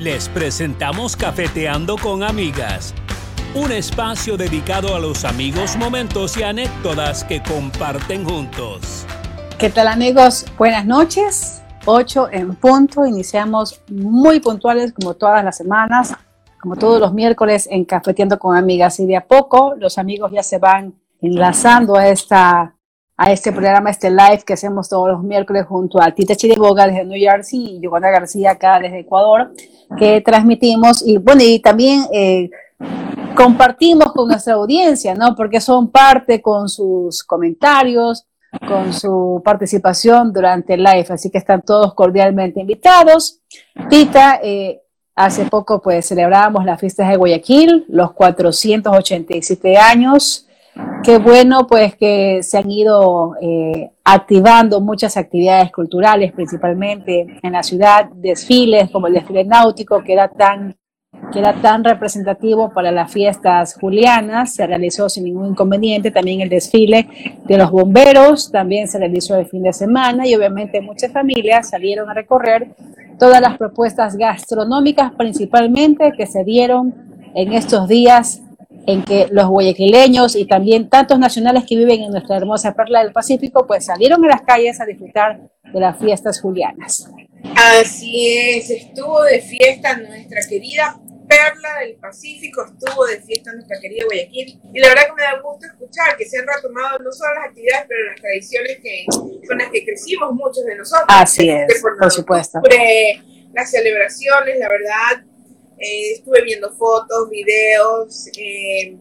Les presentamos Cafeteando con Amigas, un espacio dedicado a los amigos, momentos y anécdotas que comparten juntos. ¿Qué tal amigos? Buenas noches. 8 en punto. Iniciamos muy puntuales como todas las semanas, como todos los miércoles en Cafeteando con Amigas. Y de a poco los amigos ya se van enlazando a esta a este programa, este live que hacemos todos los miércoles junto a Tita Chiriboga desde New Jersey y Giovanna García acá desde Ecuador, que transmitimos y bueno, y también eh, compartimos con nuestra audiencia, ¿no? Porque son parte con sus comentarios, con su participación durante el live, así que están todos cordialmente invitados. Tita, eh, hace poco pues celebrábamos las fiestas de Guayaquil, los 487 años Qué bueno pues que se han ido eh, activando muchas actividades culturales, principalmente en la ciudad, desfiles como el desfile náutico que era tan que era tan representativo para las fiestas julianas, se realizó sin ningún inconveniente, también el desfile de los bomberos, también se realizó el fin de semana y obviamente muchas familias salieron a recorrer todas las propuestas gastronómicas principalmente que se dieron en estos días en que los guayaquileños y también tantos nacionales que viven en nuestra hermosa perla del Pacífico, pues salieron a las calles a disfrutar de las fiestas julianas. Así es, estuvo de fiesta nuestra querida perla del Pacífico, estuvo de fiesta nuestra querida Guayaquil. Y la verdad que me da gusto escuchar que se han retomado no solo las actividades, pero las tradiciones que, con las que crecimos muchos de nosotros. Así es, por, por supuesto. Las celebraciones, la verdad, eh, estuve viendo fotos, videos, eh,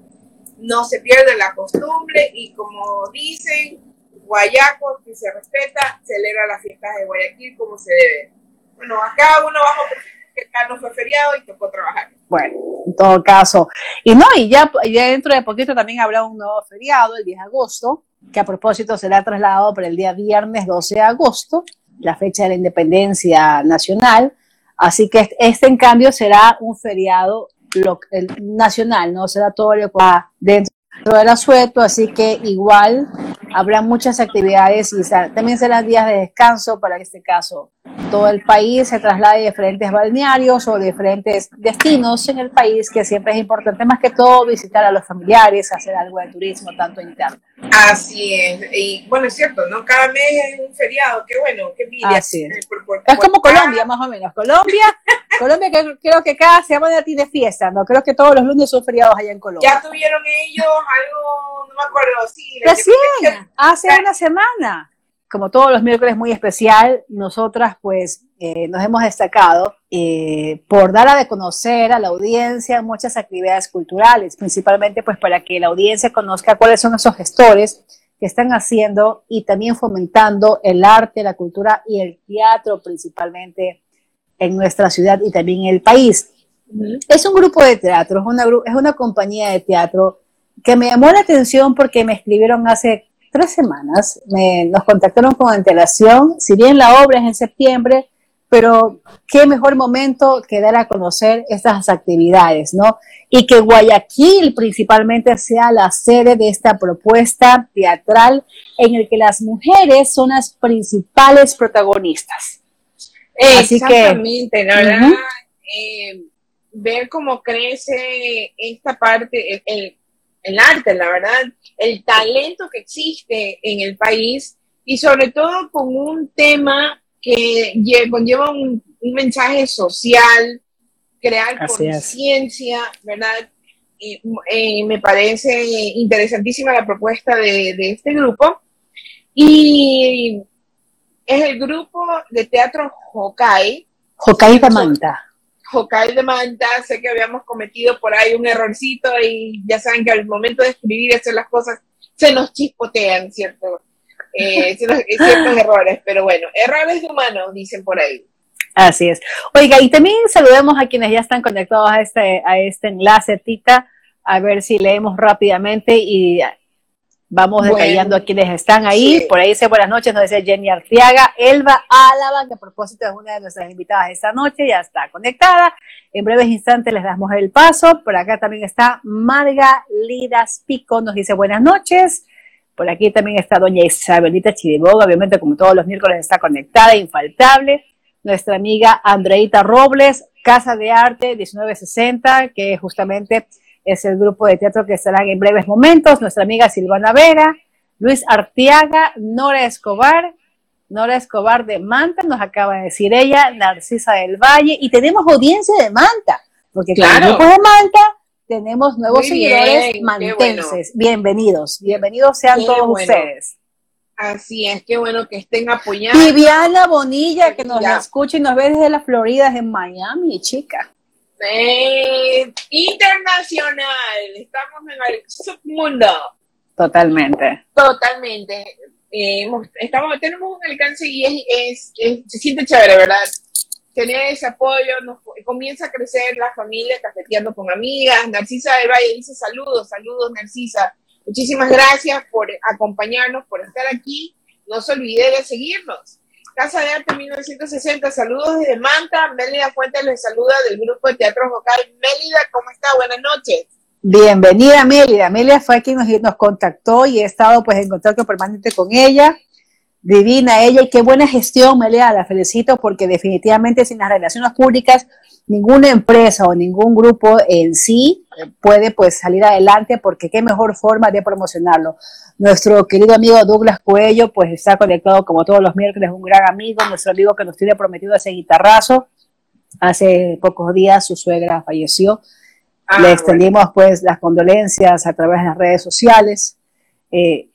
no se pierde la costumbre y como dicen, Guayaco, que se respeta, celebra las fiestas de Guayaquil como se debe. Bueno, acá uno bajo que acá no fue feriado y tocó trabajar. Bueno, en todo caso. Y no, y ya, ya dentro de poquito también habrá un nuevo feriado, el 10 de agosto, que a propósito será trasladado para el día viernes 12 de agosto, la fecha de la independencia nacional Así que este, en cambio, será un feriado nacional, ¿no? Será todo lo que va dentro del asueto, así que igual habrá muchas actividades y también serán días de descanso para este caso todo el país se traslade a diferentes balnearios o diferentes destinos en el país, que siempre es importante más que todo visitar a los familiares, hacer algo de turismo, tanto interno. Así es, y bueno, es cierto, ¿no? Cada mes es un feriado, qué bueno, qué envidia. Así es. es como Colombia, más o menos. Colombia, Colombia que, creo que cada semana tiene fiesta, ¿no? Creo que todos los lunes son feriados allá en Colombia. Ya tuvieron ellos algo, no me acuerdo, sí. Recién, hace una semana como todos los miércoles muy especial, nosotras pues eh, nos hemos destacado eh, por dar a conocer a la audiencia muchas actividades culturales, principalmente pues para que la audiencia conozca cuáles son esos gestores que están haciendo y también fomentando el arte, la cultura y el teatro principalmente en nuestra ciudad y también en el país. Es un grupo de teatro, es una, es una compañía de teatro que me llamó la atención porque me escribieron hace tres semanas. nos contactaron con antelación, si bien la obra es en septiembre, pero qué mejor momento que dar a conocer estas actividades, ¿no? Y que Guayaquil principalmente sea la sede de esta propuesta teatral en el que las mujeres son las principales protagonistas. Exactamente, la verdad, eh, ver cómo crece esta parte, el, el arte, la verdad, el talento que existe en el país y sobre todo con un tema que conlleva un, mensaje social, crear conciencia, ¿verdad? Eh, me parece interesantísima la propuesta de, de este grupo. Y es el grupo de teatro Hokai. Hokai de Manta. Hokai de Manta, sé que habíamos cometido por ahí un errorcito y ya saben que al momento de escribir y hacer las cosas se nos chispotean, ¿cierto? Eh, ciertos, errores, pero bueno, errores de humanos, dicen por ahí. Así es. Oiga, y también saludemos a quienes ya están conectados a este, a este enlace, Tita, a ver si leemos rápidamente y Vamos detallando a quienes están ahí. Por ahí dice buenas noches, nos dice Jenny Artiaga, Elba Álava, que a propósito es una de nuestras invitadas esta noche, ya está conectada. En breves instantes les damos el paso. Por acá también está Marga Lidas Pico, nos dice buenas noches. Por aquí también está doña Isabelita Chiriboga, obviamente como todos los miércoles está conectada, infaltable. Nuestra amiga Andreita Robles, Casa de Arte 1960, que justamente es el grupo de teatro que estarán en breves momentos, nuestra amiga Silvana Vera, Luis Artiaga, Nora Escobar, Nora Escobar de Manta, nos acaba de decir ella, Narcisa del Valle, y tenemos audiencia de Manta, porque claro. el grupo de Manta tenemos nuevos seguidores mantenses. Bienvenidos, bienvenidos sean todos ustedes. Así es, qué bueno que estén apoyando. Viviana Bonilla, que nos escucha y nos ve desde la Florida, en Miami, chica. Eh, internacional, estamos en el submundo. Totalmente. Totalmente. Eh, estamos, tenemos un alcance y es, se siente chévere, ¿verdad? Tener ese apoyo, nos, comienza a crecer la familia cafeteando con amigas. Narcisa del Valle dice saludos, saludos Narcisa. Muchísimas gracias por acompañarnos, por estar aquí. No se olvide de seguirnos. Casa de Arte 1960, saludos desde Manta. Mélida Fuentes les saluda del grupo de teatro vocal. Mélida, ¿cómo está? Buenas noches. Bienvenida Mélida. Mélida fue quien nos, nos contactó y he estado pues en contacto permanente con ella. Divina ella y qué buena gestión, Mélida, la felicito porque definitivamente sin las relaciones públicas ninguna empresa o ningún grupo en sí puede pues salir adelante porque qué mejor forma de promocionarlo. Nuestro querido amigo Douglas Cuello pues está conectado como todos los miércoles, un gran amigo, nuestro amigo que nos tiene prometido ese guitarrazo. Hace pocos días su suegra falleció. Ah, Le extendimos pues las condolencias a través de las redes sociales. Eh,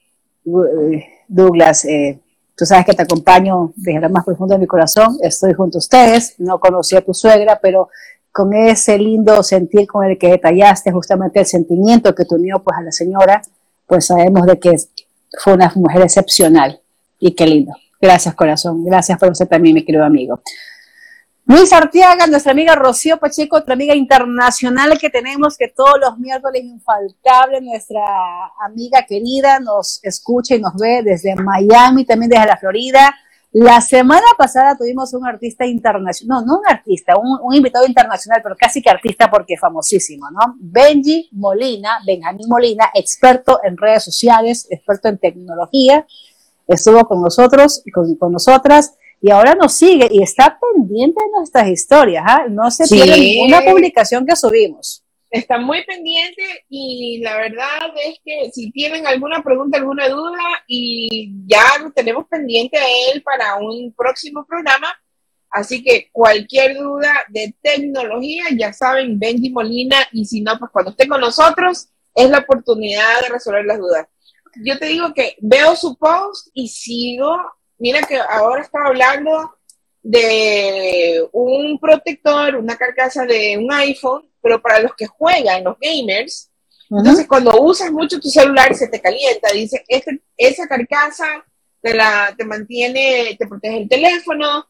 eh, Douglas, eh, Tú sabes que te acompaño desde lo más profundo de mi corazón. Estoy junto a ustedes. No conocí a tu suegra, pero con ese lindo sentir con el que detallaste justamente el sentimiento que te unió pues a la señora, pues sabemos de que fue una mujer excepcional. Y qué lindo. Gracias, corazón. Gracias por usted también, mi querido amigo. Luis Artiaga, nuestra amiga Rocío Pacheco, otra amiga internacional que tenemos, que todos los miércoles infaltable, nuestra amiga querida, nos escucha y nos ve desde Miami, también desde la Florida. La semana pasada tuvimos un artista internacional, no, no un artista, un, invitado internacional, pero casi que artista porque famosísimo, ¿no? Benji Molina, Benjamín Molina, experto en redes sociales, experto en tecnología, estuvo con nosotros, y con nosotras y ahora nos sigue y está pendiente de nuestras historias. ¿ah? No se pierde ninguna publicación que subimos. Está muy pendiente y la verdad es que si tienen alguna pregunta, alguna duda y ya lo tenemos pendiente a él para un próximo programa. Así que cualquier duda de tecnología, ya saben, Benji Molina y si no, pues cuando esté con nosotros es la oportunidad de resolver las dudas. Yo te digo que veo su post y sigo mira que ahora estaba hablando de un protector, una carcasa de un iPhone, pero para los que juegan, los gamers, entonces cuando usas mucho tu celular se te calienta, dice, este, esa carcasa te, la, te mantiene, te protege el teléfono.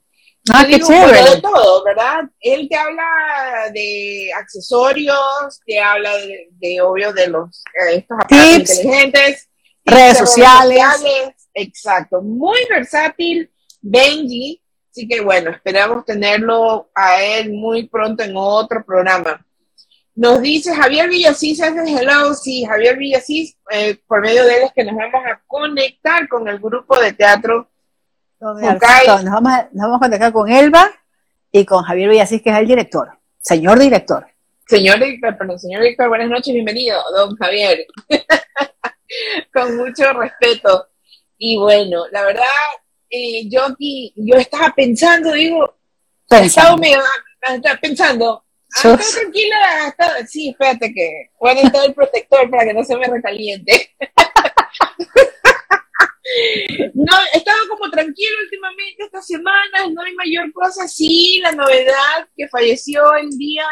Ah, qué chévere. de todo, ¿verdad? Él te habla de accesorios, te habla de, obvio, de los eh, estos aparatos inteligentes, redes sociales Exacto, muy versátil, Benji. Así que bueno, esperamos tenerlo a él muy pronto en otro programa. Nos dice Javier Villasís, hace hello, sí, Javier Villasís, eh, por medio de él es que nos vamos a conectar con el grupo de teatro. Nos vamos, a, nos vamos a conectar con Elba y con Javier Villasís, que es el director, señor director. Señor director, perdón, señor director, buenas noches, bienvenido, don Javier. con mucho respeto. Y bueno, la verdad, eh, yo aquí, yo estaba pensando, digo, pensando, estaba pensando, ah, tranquila, sí, espérate que voy a necesitar el protector para que no se me recaliente. no, estaba como tranquilo últimamente estas semanas, no hay mayor cosa, sí, la novedad que falleció el día,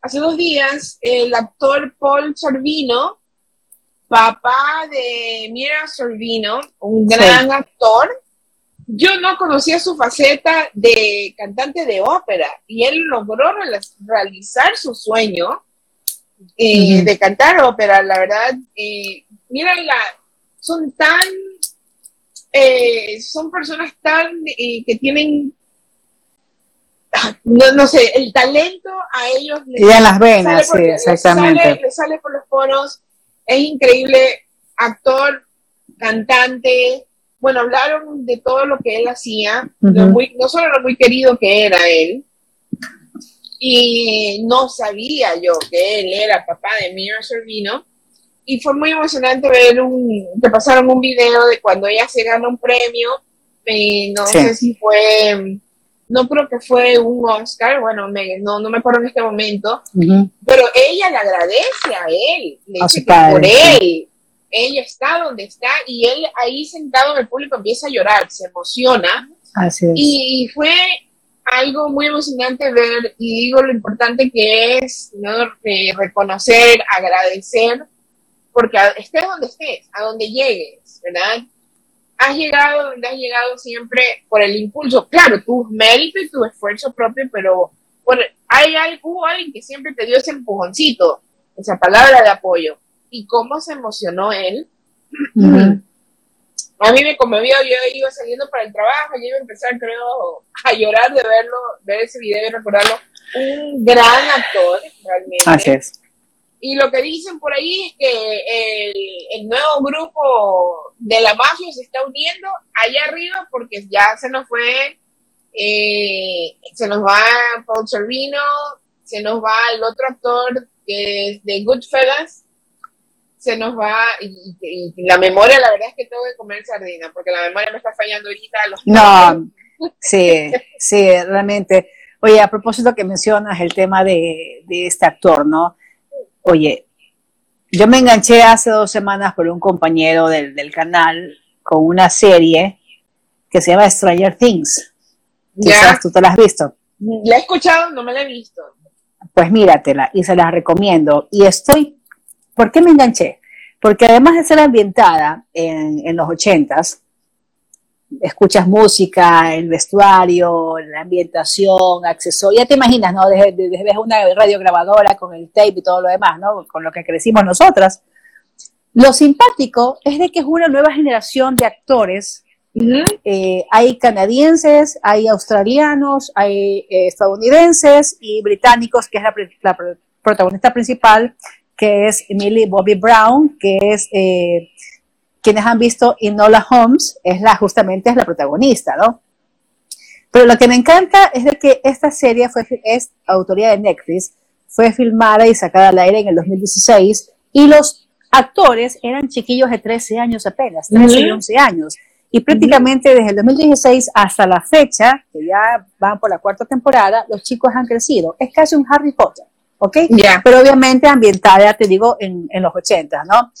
hace dos días, el actor Paul Sorvino, papá de Mira Sorvino, un gran actor. Yo no conocía su faceta de cantante de ópera y él logró realizar su sueño eh, de cantar ópera, la verdad. Eh, mira, son tan, eh, son personas tan que tienen no, sé, el talento a ellos les, y en las venas, sí, exactamente. les sale por los poros es increíble, actor, cantante. Bueno, hablaron de todo lo que él hacía, no solo lo muy querido que era él, y no sabía yo que él era papá de Mira Sorvino. Y fue muy emocionante ver un, que pasaron un video de cuando ella se gana un premio, eh, no sé si fue, no creo que fue un Oscar, bueno, no, no me acuerdo en este momento, pero ella le agradece a él, le dice que por él, ella está donde está y él ahí sentado en el público empieza a llorar, se emociona. Así es. Y fue algo muy emocionante ver, y digo lo importante que es ¿no? reconocer, agradecer, porque estés donde estés, a donde llegues, ¿verdad? Has llegado donde has llegado siempre por el impulso, claro, tu mérito y tu esfuerzo propio, pero hay algo, alguien que siempre te dio ese empujoncito, esa palabra de apoyo. Y cómo se emocionó él a mí me conmovió, yo iba saliendo para el trabajo, yo iba a empezar, creo, a llorar de verlo, ver ese video y recordarlo. Un gran actor, realmente. Así es. Y lo que dicen por ahí es que el, nuevo grupo de la mafia se está uniendo allá arriba porque ya se nos fue, eh, se nos va Paul Servino, se nos va el otro actor que es de Goodfellas, se nos va y, la memoria, la verdad es que tengo que comer sardina, porque la memoria me está fallando ahorita. Los no, sí, sí, realmente. Oye, a propósito que mencionas el tema de, este actor, ¿no? Oye, yo me enganché hace dos semanas por un compañero del, del canal con una serie que se llama Stranger Things. Quizás tú te la has visto. La he escuchado, no me la he visto. Pues míratela y se la recomiendo. Y estoy ¿Por qué me enganché? Porque además de ser ambientada en, los ochentas, escuchas música, el vestuario, la ambientación, accesorios, ya te imaginas, ¿no? Desde, desde una radiograbadora con el tape y todo lo demás, ¿no? Con lo que crecimos nosotras. Lo simpático es de que es una nueva generación de actores. Eh, hay canadienses, hay australianos, hay eh, estadounidenses y británicos, que es la protagonista principal, que es Emily Bobby Brown, que es eh, quienes han visto Inola Holmes, es la, justamente es la protagonista, ¿no? Pero lo que me encanta es de que esta serie fue, es autoría de Netflix, fue filmada y sacada al aire en el 2016 y los actores eran chiquillos de 13 años apenas, 13 y 11 años. Y prácticamente desde el 2016 hasta la fecha, que ya van por la cuarta temporada, los chicos han crecido. Es casi un Harry Potter. ¿Ok? Pero obviamente ambientada, te digo, en, en los 80, ¿no?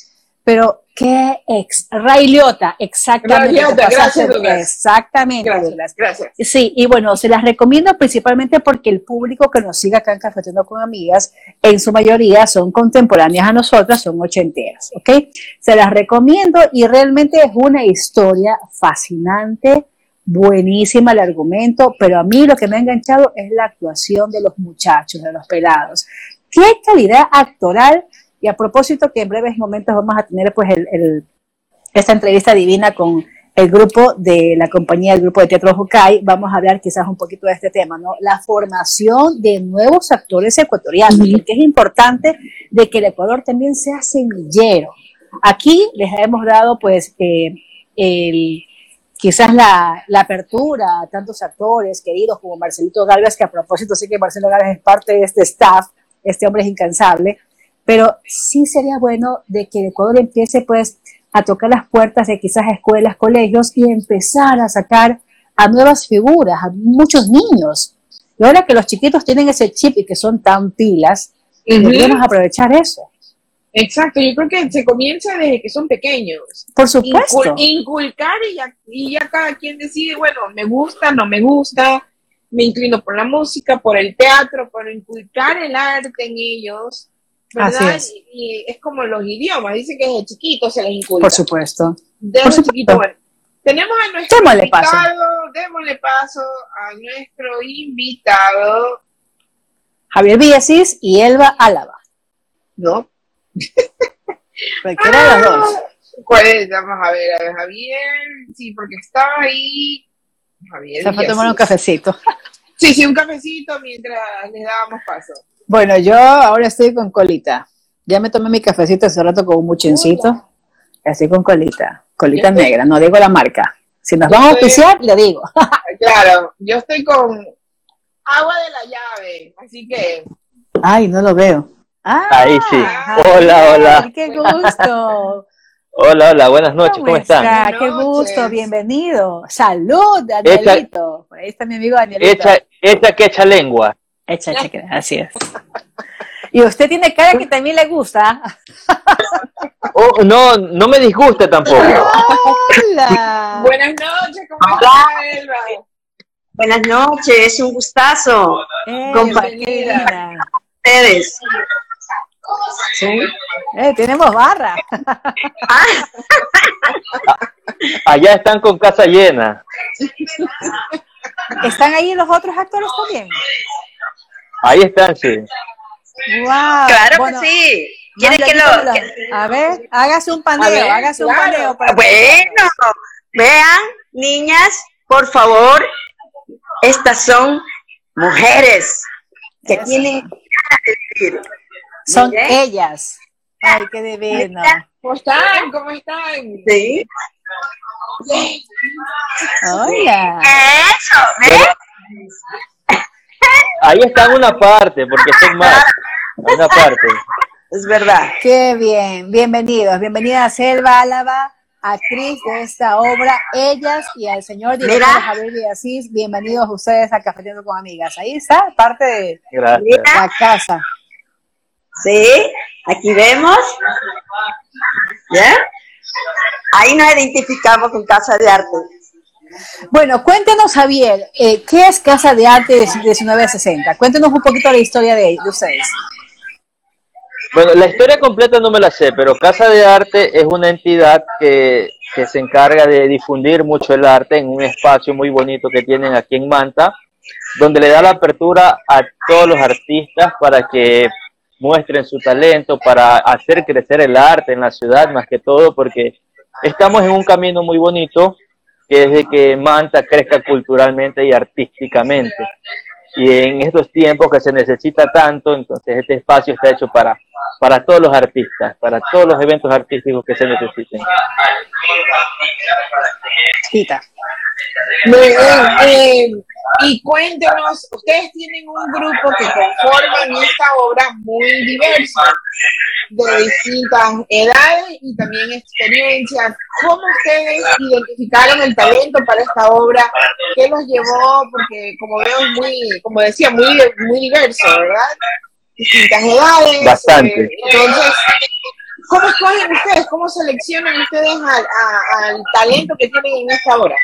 Pero qué ex, Ray Liotta, exactamente. gracias, Exactamente. Gracias, gracias, Sí, y bueno, se las recomiendo principalmente porque el público que nos sigue acá en Cafeteando con Amigas, en su mayoría son contemporáneas a nosotras, son ochenteras, ¿ok? Se las recomiendo y realmente es una historia fascinante, buenísima el argumento, pero a mí lo que me ha enganchado es la actuación de los muchachos, de los pelados. ¿Qué calidad actoral? Y a propósito que en breves momentos vamos a tener pues el, esta entrevista divina con el grupo de la compañía, el grupo de teatro Hokai, vamos a hablar quizás un poquito de este tema, ¿no? La formación de nuevos actores ecuatorianos, porque es importante de que el Ecuador también sea semillero. Aquí les hemos dado pues eh, el, quizás la, apertura a tantos actores queridos como Marcelito Galvez, que a propósito sí que Marcelo Galvez es parte de este staff, este hombre es incansable, pero sí sería bueno de que Ecuador empiece pues a tocar las puertas de quizás escuelas, colegios y empezar a sacar a nuevas figuras, a muchos niños. Y ahora que los chiquitos tienen ese chip y que son tan pilas, deberíamos aprovechar eso. Exacto, yo creo que se comienza desde que son pequeños. Por supuesto. inculcar y ya, y ya cada quien decide, bueno, me gusta, no me gusta, me inclino por la música, por el teatro, por inculcar el arte en ellos. ¿verdad? es. Y, es como los idiomas, dicen que desde chiquito se les inculca. Por supuesto. Desde chiquito, bueno. Tenemos a nuestro invitado, démosle paso a nuestro invitado. Javier Villasis y Elba Álava. ¿No? Cualquiera de los dos. ¿Cuál Vamos a ver, a ver, Javier. Sí, porque estaba ahí. Javier. Se fue a tomar un cafecito. Sí, sí, un cafecito mientras les dábamos paso. Bueno, yo ahora estoy con colita. Ya me tomé mi cafecito hace rato con un muchencito. Así con colita. Colita negra, no digo la marca. Si nos vamos a oficiar, le digo. claro, yo estoy con agua de la llave. Así que. Ay, no lo veo. Ah, Ahí sí. hola, hola. Qué gusto. Hola, hola, buenas noches, ¿cómo, están? Qué gusto, bienvenido. Salud, Danielito. Ahí está mi amigo Danielito. Echa, echa que echa lengua. Echa, echa, así es. Y usted tiene cara que también le gusta. Oh, no, no me disgusta tampoco. Hola. Buenas noches, ¿cómo está, Buenas noches, es un gustazo compartir ustedes. Sí. Eh, tenemos barra. Allá están con casa llena. ¿Están ahí los otros actores también? Ahí están, sí. Wow. Claro que sí. ¿Quieres que lo, A ver, hágase un paneo, hágase un paneo. bueno, vean, niñas, por favor, estas son mujeres que tienen Son ellas. Ay, qué divino. ¿Cómo están? ¿Cómo están? Sí. Hola. Eso, ¿ves? Ahí está una parte, porque son más. Una parte. Es verdad. Qué bien. Bienvenidos. Bienvenida a Selva Álava, actriz de esta obra, Ellas, y al señor director Javier Villasís. Bienvenidos ustedes a Cafeteando con Amigas. Ahí está, parte de la casa. Sí, aquí vemos. ¿Ya? Ahí nos identificamos con Casa de Arte. Bueno, cuéntenos, Javier, eh, ¿qué es Casa de Arte de 1960? Cuéntenos un poquito la historia de, de ustedes. Bueno, la historia completa no me la sé, pero Casa de Arte es una entidad que, que, se encarga de difundir mucho el arte en un espacio muy bonito que tienen aquí en Manta, donde le da la apertura a todos los artistas para que muestren su talento, para hacer crecer el arte en la ciudad, más que todo, porque estamos en un camino muy bonito, que es de que Manta crezca culturalmente y artísticamente. Y en estos tiempos que se necesita tanto, entonces este espacio está hecho para para todos los artistas, para todos los eventos artísticos que se necesiten. Eh, y cuéntenos, ustedes tienen un grupo que conforman esta obra muy diversa, de distintas edades y también experiencias. ¿Cómo ustedes identificaron el talento para esta obra? ¿Qué los llevó? Porque como veo, muy, como decía, muy, muy diverso, ¿verdad? distintas edades. Bastante. Eh, entonces, ¿cómo escogen ustedes? ¿Cómo seleccionan ustedes al, talento que tienen en esta obra?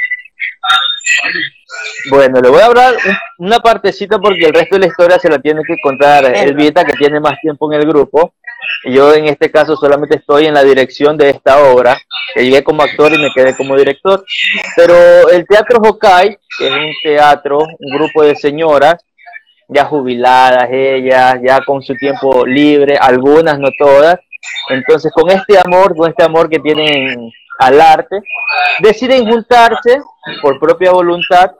Bueno, le voy a hablar una partecita porque el resto de la historia se la tiene que contar Elvita, que tiene más tiempo en el grupo. Yo en este caso solamente estoy en la dirección de esta obra, que llegué como actor y me quedé como director. Pero el Teatro Hokai, que es un teatro, un grupo de señoras ya jubiladas ellas, ya con su tiempo libre, algunas, no todas. Entonces, con este amor, con este amor que tienen al arte, deciden juntarse por propia voluntad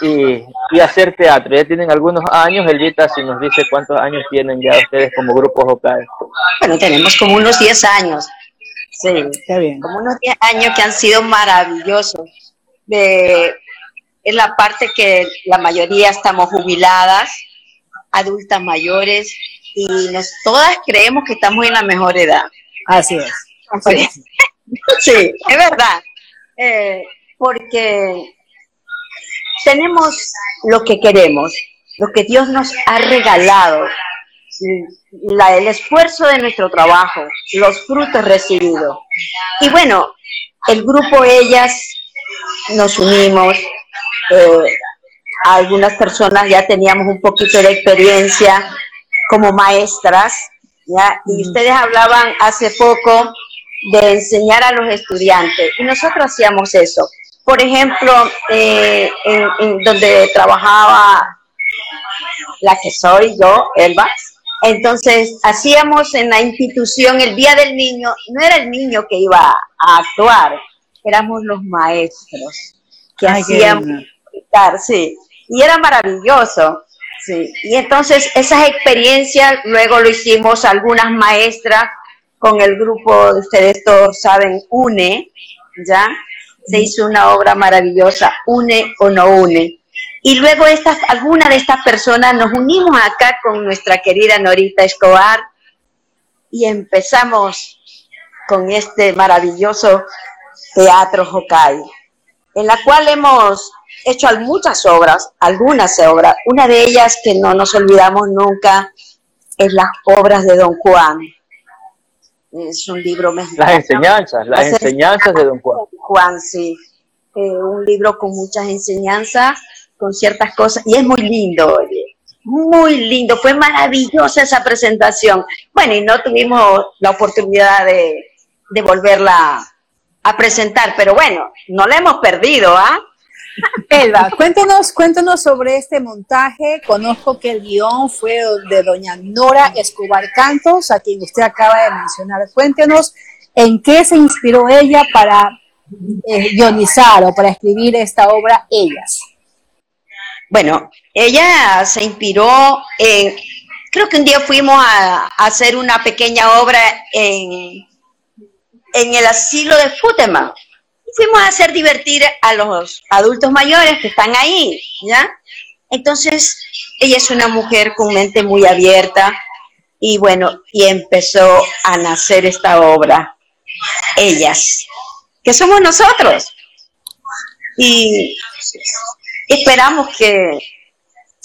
y, y hacer teatro. Ya tienen algunos años, Elvita, si nos dice cuántos años tienen ya ustedes como grupo vocal. Bueno, tenemos como unos 10 años. Sí, Está bien. como unos 10 años que han sido maravillosos. De, es la parte que la mayoría estamos jubiladas, adultas mayores, y nos, todas creemos que estamos en la mejor edad. Así es. sí, es verdad. Eh, porque tenemos lo que queremos, lo que Dios nos ha regalado, la, el esfuerzo de nuestro trabajo, los frutos recibidos. Y bueno, el grupo Ellas nos unimos, eh, algunas personas ya teníamos un poquito de experiencia como maestras, ¿ya? Y ustedes hablaban hace poco de enseñar a los estudiantes, y nosotros hacíamos eso. Por ejemplo, eh, en, donde trabajaba la que soy yo, Elba, entonces hacíamos en la institución el Día del Niño, no era el niño que iba a actuar, éramos los maestros que hacíamos sí, y era maravilloso, sí. Y entonces esas experiencias luego lo hicimos algunas maestras con el grupo, ustedes todos saben, UNE, ¿ya? Se hizo una obra maravillosa, UNE o no UNE. Y luego estas, algunas de estas personas nos unimos acá con nuestra querida Norita Escobar y empezamos con este maravilloso teatro Hokai, en la cual hemos hecho muchas obras, algunas obras. Una de ellas que no nos olvidamos nunca es las obras de Don Juan. Es un libro mexicano. Las enseñanzas, las, enseñanzas de Don Juan. Juan, sí. Eh, un libro con muchas enseñanzas, con ciertas cosas, y es muy lindo, muy lindo, fue maravillosa esa presentación. Bueno, y no tuvimos la oportunidad de, de volverla a presentar, pero bueno, no la hemos perdido, ¿ah? Elba, cuéntenos, cuéntenos sobre este montaje. Conozco que el guion fue de doña Nora Escobar Cantos, a quien usted acaba de mencionar. Cuéntenos en qué se inspiró ella para eh, guionizar o para escribir esta obra, Ellas. Bueno, ella se inspiró creo que un día fuimos a, hacer una pequeña obra en, en el asilo de Futeman fuimos a hacer divertir a los adultos mayores que están ahí, ¿ya? Entonces, ella es una mujer con mente muy abierta y bueno, y empezó a nacer esta obra, Ellas, que somos nosotros. Y esperamos que...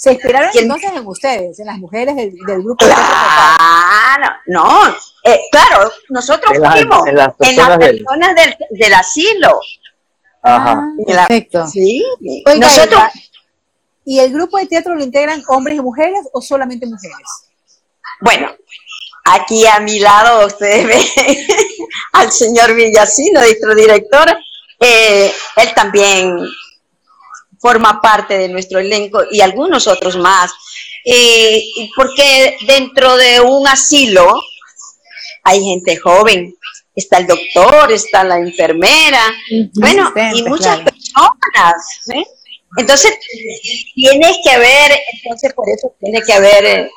Se inspiraron entonces en ustedes, en las mujeres del, grupo. Claro, no, eh, claro, nosotros fuimos en, las personas, del, asilo. Ajá. Ah, perfecto. Sí. nosotros, ¿Y el grupo de teatro lo integran hombres y mujeres o solamente mujeres? Bueno, aquí a mi lado ustedes ven al señor Villacino, nuestro director. Eh, él también forma parte de nuestro elenco y algunos otros más. Eh, porque dentro de un asilo, hay gente joven, está el doctor, está la enfermera, bueno, y muchas personas. ¿eh? Entonces, tiene que haber, entonces por eso tiene que haber eh,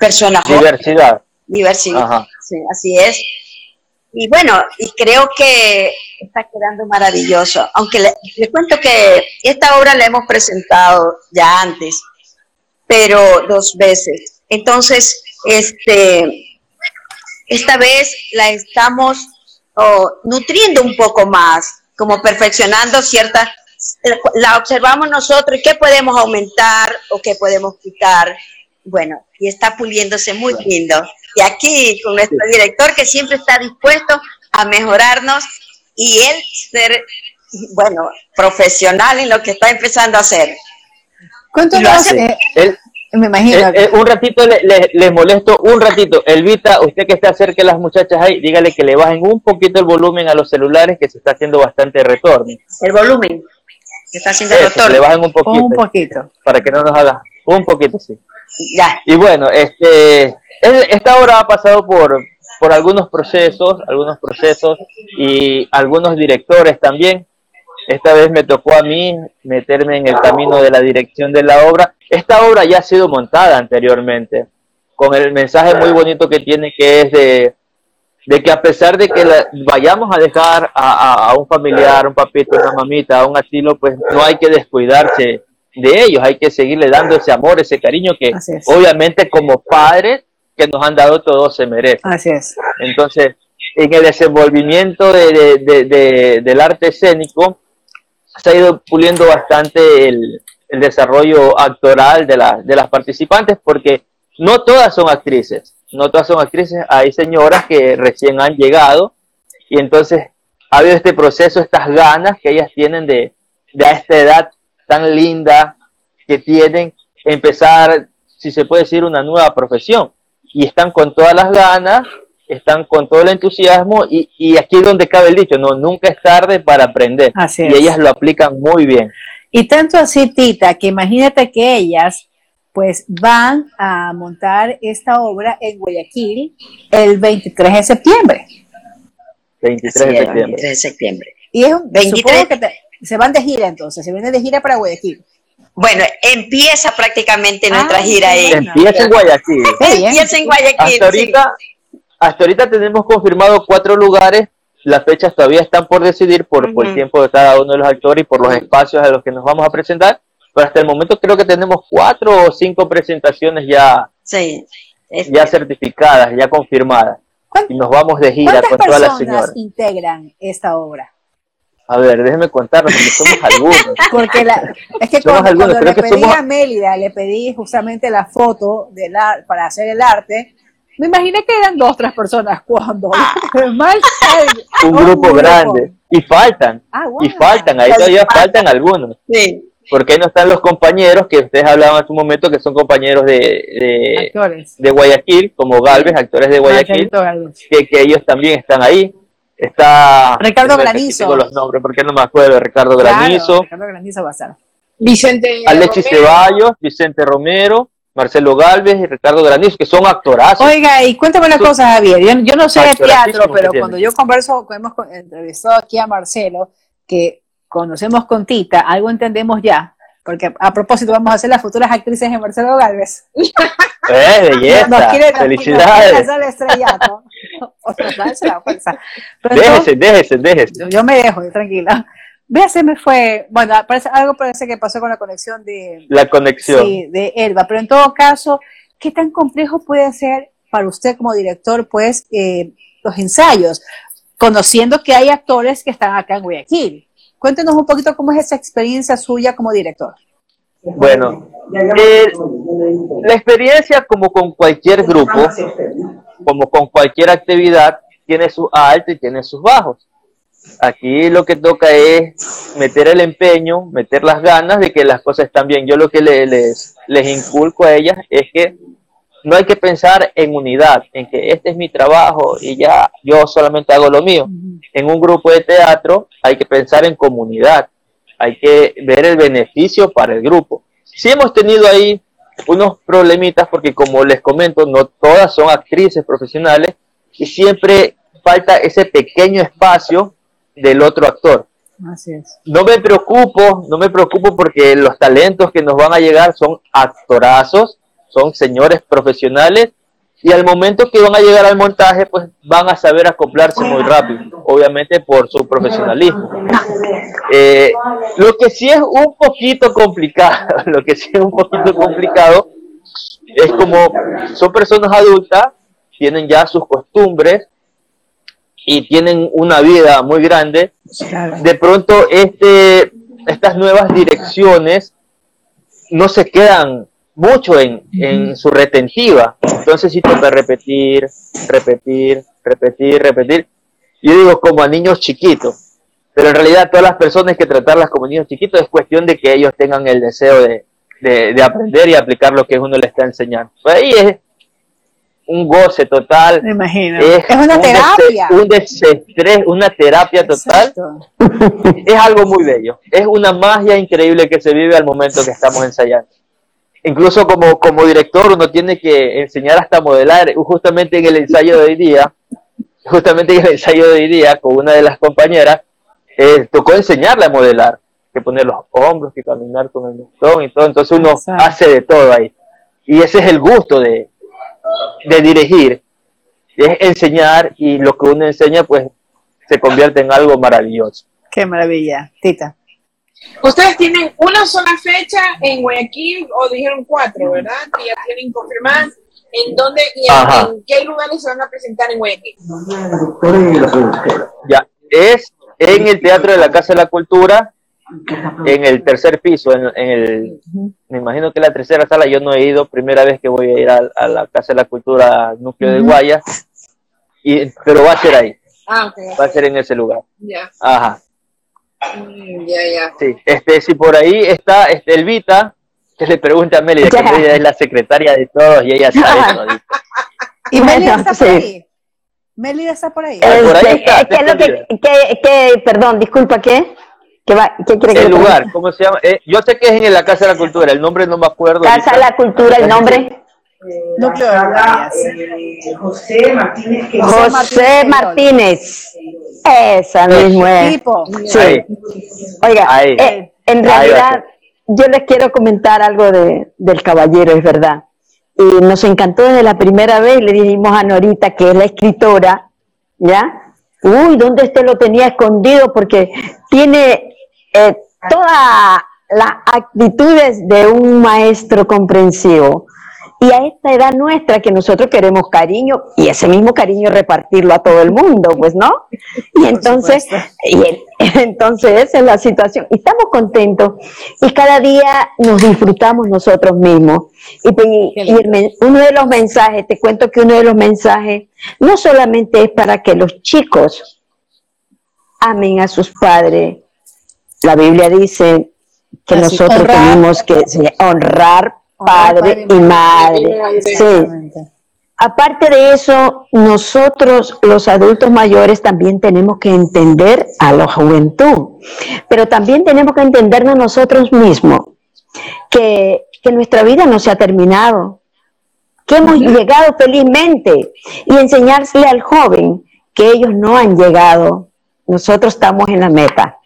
personas Diversidad. Diversidad, sí, así es. Y bueno, y creo que está quedando maravilloso. Aunque le, cuento que esta obra la hemos presentado ya antes, pero dos veces. Entonces, este, esta vez la estamos nutriendo un poco más, como perfeccionando ciertas, la observamos nosotros y qué podemos aumentar o qué podemos quitar. Bueno, y está puliéndose muy lindo. Y aquí con nuestro director que siempre está dispuesto a mejorarnos y él ser, bueno, profesional en lo que está empezando a hacer. ¿Cuánto lo hace? Me imagino. Eh, eh, un ratito les molesto, un ratito. Elvita, usted que está cerca de las muchachas ahí, dígale que le bajen un poquito el volumen a los celulares que se está haciendo bastante retorno. El volumen. Que está haciendo retorno. Le bajen un poquito. Un poquito. Para que no nos haga. Un poquito, sí. Y bueno, este, esta obra ha pasado por, por algunos procesos, algunos procesos y algunos directores también. Esta vez me tocó a mí meterme en el camino de la dirección de la obra esta obra ya ha sido montada anteriormente, con el mensaje muy bonito que tiene, que es de, que a pesar de que vayamos a dejar a, un familiar, un papito, una mamita, a un asilo, pues no hay que descuidarse de ellos, hay que seguirle dando ese amor, ese cariño que obviamente como padres que nos han dado todo se merece. Así es. Entonces, en el desenvolvimiento del arte escénico, se ha ido puliendo bastante el, el desarrollo actoral de, de las participantes, porque no todas son actrices, no todas son actrices, hay señoras que recién han llegado y entonces ha habido este proceso, estas ganas que ellas tienen de, de a esta edad tan linda que tienen, empezar, si se puede decir, una nueva profesión. Y están con todas las ganas, están con todo el entusiasmo y, y aquí es donde cabe el dicho, no, nunca es tarde para aprender. y ellas lo aplican muy bien. Y tanto así, Tita, que imagínate que ellas pues van a montar esta obra en Guayaquil el 23 de septiembre. 23 de septiembre. 23 de septiembre. Y es un, 23 que se van de gira entonces, se vienen de gira para Guayaquil. Bueno, empieza prácticamente nuestra ah, gira ahí. Empieza en Guayaquil. empieza en Guayaquil. Hasta ahorita, hasta ahorita tenemos confirmado cuatro lugares las fechas todavía están por decidir por, el tiempo de cada uno de los actores y por los espacios a los que nos vamos a presentar, pero hasta el momento creo que tenemos cuatro o cinco presentaciones ya, sí, ya certificadas, ya confirmadas. Y nos vamos de gira con todas las señoras. integran esta obra? A ver, déjeme contarlo, porque somos algunos. Porque la, es que cuando, le pedí a Mélida, le pedí justamente la foto de la, para hacer el arte, me imaginé que eran dos, tres personas cuando ah. un, grupo grande. Y faltan, ah, y faltan, ahí todavía faltan algunos. Sí. Porque no están los compañeros que ustedes hablaban hace un momento, que son compañeros de, de, Guayaquil, como Galvez, actores de Guayaquil, que, que ellos también están ahí. Está Ricardo Granizo. los nombres porque no me acuerdo. Ricardo Granizo. Ricardo Granizo va a ser. Vicente Alexis Ceballos, Vicente Romero, Marcelo Galvez y Ricardo Granizo, que son actorazos. Oiga, y cuéntame una cosa, Javier. Yo, no sé de teatro, pero cuando yo converso, hemos entrevistado aquí a Marcelo, que conocemos con Tita, algo entendemos ya. Porque a propósito, vamos a hacer las futuras actrices de Marcelo Galvez. ¡Eh, belleza! Felicidades. Nos, estrellato. O la déjese, déjese, déjese. Yo, me dejo, tranquila. Vea, se me fue, bueno, parece, algo parece que pasó con la conexión de... La conexión. Sí, de Elba, pero en todo caso, ¿qué tan complejo puede ser para usted como director, pues, eh, los ensayos, conociendo que hay actores que están acá en Guayaquil? Cuéntenos un poquito cómo es esa experiencia suya como director. Bueno, eh, la experiencia como con cualquier grupo, como con cualquier actividad, tiene sus altos y tiene sus bajos. Aquí lo que toca es meter el empeño, meter las ganas de que las cosas están bien. Yo lo que les, les inculco a ellas es que no hay que pensar en unidad, en que este es mi trabajo y ya yo solamente hago lo mío. En un grupo de teatro hay que pensar en comunidad, hay que ver el beneficio para el grupo. Si hemos tenido ahí unos problemitas porque como les comento, no todas son actrices profesionales y siempre falta ese pequeño espacio del otro actor. Así es. No me preocupo, no me preocupo porque los talentos que nos van a llegar son actorazos, son señores profesionales y al momento que van a llegar al montaje, pues van a saber acoplarse muy rápido, obviamente por su profesionalismo. Eh, lo que sí es un poquito complicado, lo que sí es un poquito complicado es como son personas adultas, tienen ya sus costumbres, y tienen una vida muy grande, de pronto este, estas nuevas direcciones no se quedan mucho en, en su retentiva. Entonces sí toca repetir, repetir, repetir, repetir. Yo digo como a niños chiquitos, pero en realidad todas las personas que tratarlas como niños chiquitos es cuestión de que ellos tengan el deseo de, de, aprender y aplicar lo que uno les está enseñando. Pues ahí es, un goce total. Me imagino. Es, una terapia. un desestrés, una terapia total. Es algo muy bello. Es una magia increíble que se vive al momento que estamos ensayando. Incluso como, como director uno tiene que enseñar hasta modelar. Justamente en el ensayo de hoy día, justamente en el ensayo de hoy día con una de las compañeras, eh, tocó enseñarle a modelar, que poner los hombros, que caminar con el mentón y todo. Entonces uno hace de todo ahí. Y ese es el gusto de, de dirigir, es enseñar y lo que uno enseña pues se convierte en algo maravilloso. Qué maravilla, Tita. Ustedes tienen una sola fecha en Guayaquil o dijeron cuatro, ¿verdad? Que ya tienen confirmadas. ¿En dónde y en, qué lugares se van a presentar en Guayaquil? Ya, es en el Teatro de la Casa de la Cultura, en el tercer piso, en, el, me imagino que la tercera sala, yo no he ido, primera vez que voy a ir a, la Casa de la Cultura Núcleo de Guayas, y, pero va a ser ahí. Ah, Va a ser en ese lugar. Ya. Ajá. Mm, ya, ya. Sí, este, si por ahí está este, Elvita, que le pregunte a Meli, que ella es la secretaria de todos y ella sabe. ¿no? ¿Y Meli está por ahí? Meli está por ahí. Ah, por ahí está, ¿Qué es lo que, que, que, perdón, disculpa, ¿qué? ¿Qué, va, qué quiere el lugar, ¿cómo se llama? Eh, yo sé que es en la Casa de la Cultura, el nombre no me acuerdo. Casa de la Cultura, el nombre. Núcleo de José Martínez. José Martínez. Esa mismo es. Sí. Oiga, eh, en realidad yo les quiero comentar algo de, del caballero, es verdad. Y nos encantó desde la primera vez, le dijimos a Norita, que es la escritora, ¿ya? Uy, ¿dónde este lo tenía escondido? Porque tiene eh, toda las actitudes de un maestro comprensivo. Y a esta edad nuestra que nosotros queremos cariño y ese mismo cariño repartirlo a todo el mundo, pues no. Y entonces, y entonces esa es la situación. Y estamos contentos y cada día nos disfrutamos nosotros mismos. Y, uno de los mensajes, te cuento que uno de los mensajes no solamente es para que los chicos amen a sus padres. La Biblia dice que nosotros tenemos que honrar padre, y madre. Aparte de eso, nosotros los adultos mayores también tenemos que entender a la juventud, pero también tenemos que entendernos nosotros mismos, que, que nuestra vida no se ha terminado, que hemos llegado felizmente y enseñársele al joven que ellos no han llegado, nosotros estamos en la meta,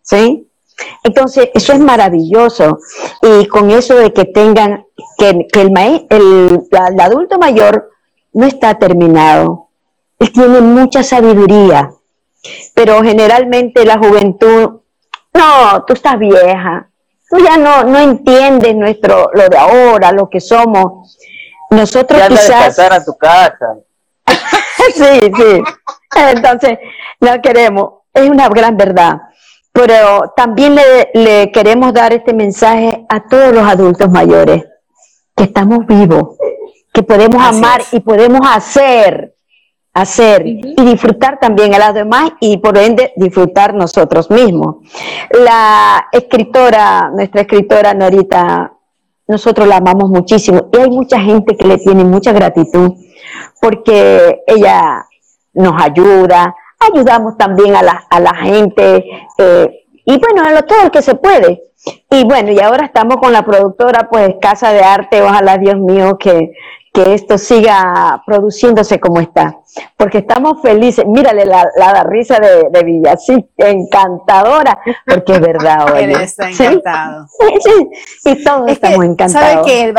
¿sí? Entonces, eso es maravilloso. Y con eso de que tengan, que, el, el, adulto mayor no está terminado. Él tiene mucha sabiduría. Pero generalmente la juventud, no, tú estás vieja. Tú ya no, no entiendes nuestro, lo de ahora, lo que somos. Nosotros quizás... a tu casa. sí, sí. Entonces, no queremos. Es una gran verdad pero también le, queremos dar este mensaje a todos los adultos mayores, que estamos vivos, que podemos amar y podemos hacer, hacer y disfrutar también a los demás y por ende disfrutar nosotros mismos. La escritora, nuestra escritora Norita, nosotros la amamos muchísimo y hay mucha gente que le tiene mucha gratitud porque ella nos ayuda, ayudamos también a la, a la gente eh, y bueno, a lo, todo el que se puede. Y bueno, y ahora estamos con la productora, pues Casa de Arte, ojalá Dios mío que, que esto siga produciéndose como está, porque estamos felices. Mírale la, la, risa de, de Villa, sí, encantadora, porque es verdad. Él está encantado. ¿Sí? Y todos estamos encantados. ¿Sabe que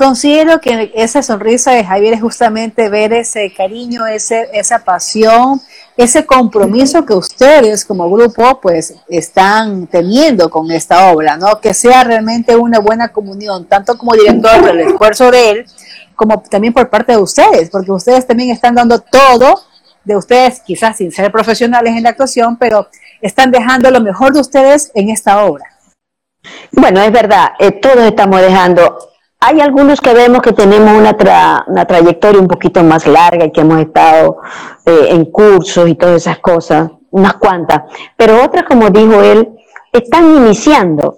considero que esa sonrisa de Javier es justamente ver ese cariño, ese, esa pasión, ese compromiso que ustedes como grupo pues están teniendo con esta obra, ¿no? Que sea realmente una buena comunión, tanto como director del esfuerzo de él, como también por parte de ustedes, porque ustedes también están dando todo de ustedes, quizás sin ser profesionales en la actuación, pero están dejando lo mejor de ustedes en esta obra. Bueno, es verdad, eh, todos estamos dejando hay algunos que vemos que tenemos una, una trayectoria un poquito más larga y que hemos estado eh, en cursos y todas esas cosas, unas cuantas, pero otras, como dijo él, están iniciando.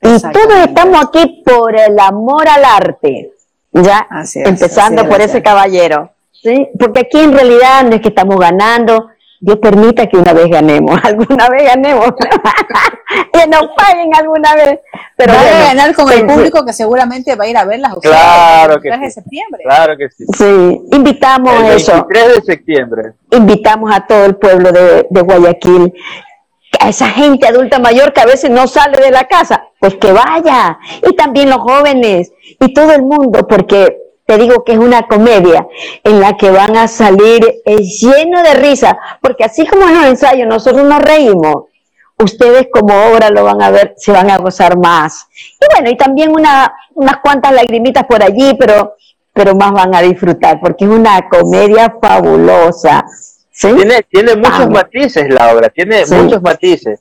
Y todos estamos aquí por el amor al arte, ya empezando por ese caballero, ¿sí? porque aquí en realidad no es que estamos ganando, Dios permita que una vez ganemos, alguna vez ganemos, que nos paguen alguna vez. Pero va a ganar con el público que seguramente va a ir a ver las claro que sí. de septiembre. Claro que sí. Sí, invitamos el 23 eso. de septiembre. Invitamos a todo el pueblo de, de Guayaquil, a esa gente adulta mayor que a veces no sale de la casa, pues que vaya. Y también los jóvenes y todo el mundo, porque te digo que es una comedia en la que van a salir lleno de risa, porque así como en los ensayos nosotros nos reímos, ustedes como obra lo van a ver, se van a gozar más. Y bueno, y también una, unas cuantas lagrimitas por allí, pero, pero más van a disfrutar, porque es una comedia fabulosa. Tiene, tiene muchos matices la obra, tiene muchos matices.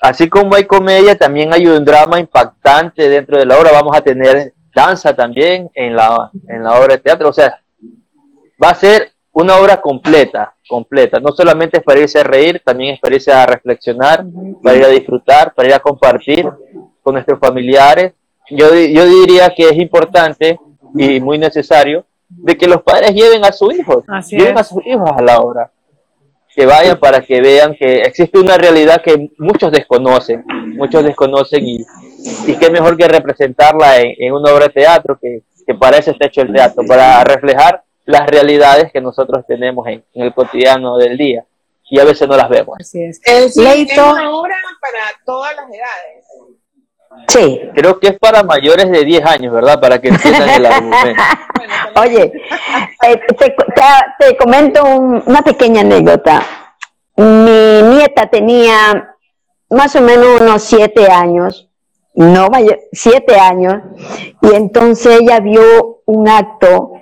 Así como hay comedia, también hay un drama impactante dentro de la obra. Vamos a tener danza también en la, en la obra de teatro. O sea, va a ser una obra completa, completa. No solamente es para irse a reír, también es para irse a reflexionar, para ir a disfrutar, para ir a compartir con nuestros familiares. Yo, yo diría que es importante y muy necesario de que los padres lleven a sus hijos, lleven a sus hijos a la obra que vayan para que vean que existe una realidad que muchos desconocen, muchos desconocen y, y qué mejor que representarla en, una obra de teatro, que, que, para eso está hecho el teatro, para reflejar las realidades que nosotros tenemos en, el cotidiano del día y a veces no las vemos. Así es. Es, una obra para todas las edades. Sí. Creo que es para mayores de 10 años, ¿verdad? Para que entiendan el argumento. Oye, eh, te, comento una pequeña anécdota. Mi nieta tenía más o menos unos siete años, no siete años, y entonces ella vio un acto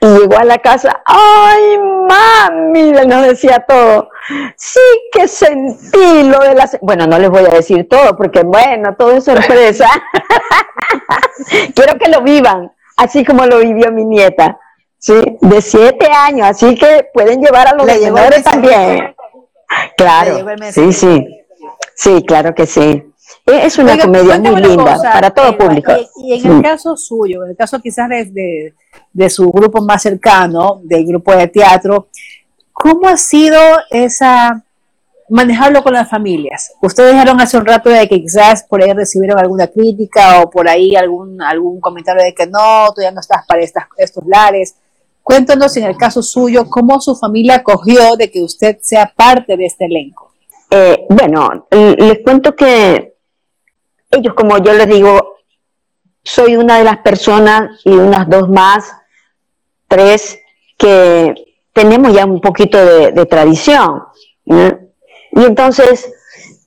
y llegó a la casa, ay mami, nos decía todo, sí que sentí lo de la... Bueno, no les voy a decir todo, porque bueno, todo es sorpresa. Quiero que lo vivan, así como lo vivió mi nieta, ¿sí? De siete años, así que pueden llevar a los menores también. Claro, sí, sí, sí, claro que sí. Es una comedia muy linda para todo público. Y, en el caso suyo, en el caso quizás de, de, su grupo más cercano, del grupo de teatro, ¿cómo ha sido esa manejarlo con las familias? Ustedes dijeron hace un rato de que quizás por ahí recibieron alguna crítica o por ahí algún, algún comentario de que no, tú ya no estás para estas, estos lares. Cuéntanos en el caso suyo, cómo su familia acogió de que usted sea parte de este elenco. Eh, bueno, les cuento que ellos, como yo les digo, soy una de las personas y unas dos más, tres, que tenemos ya un poquito de, tradición. Y entonces,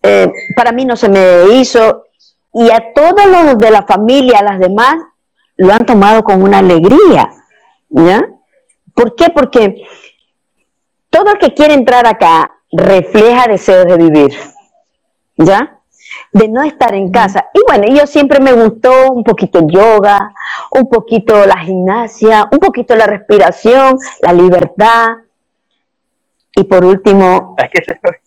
eh, para mí no se me hizo, y a todos los de la familia, a las demás, lo han tomado con una alegría. ¿ya? ¿Por qué? Porque todo el que quiere entrar acá refleja deseos de vivir. ¿Ya? De no estar en casa. Y bueno, yo siempre me gustó un poquito el yoga, un poquito la gimnasia, un poquito la respiración, la libertad. Y por último,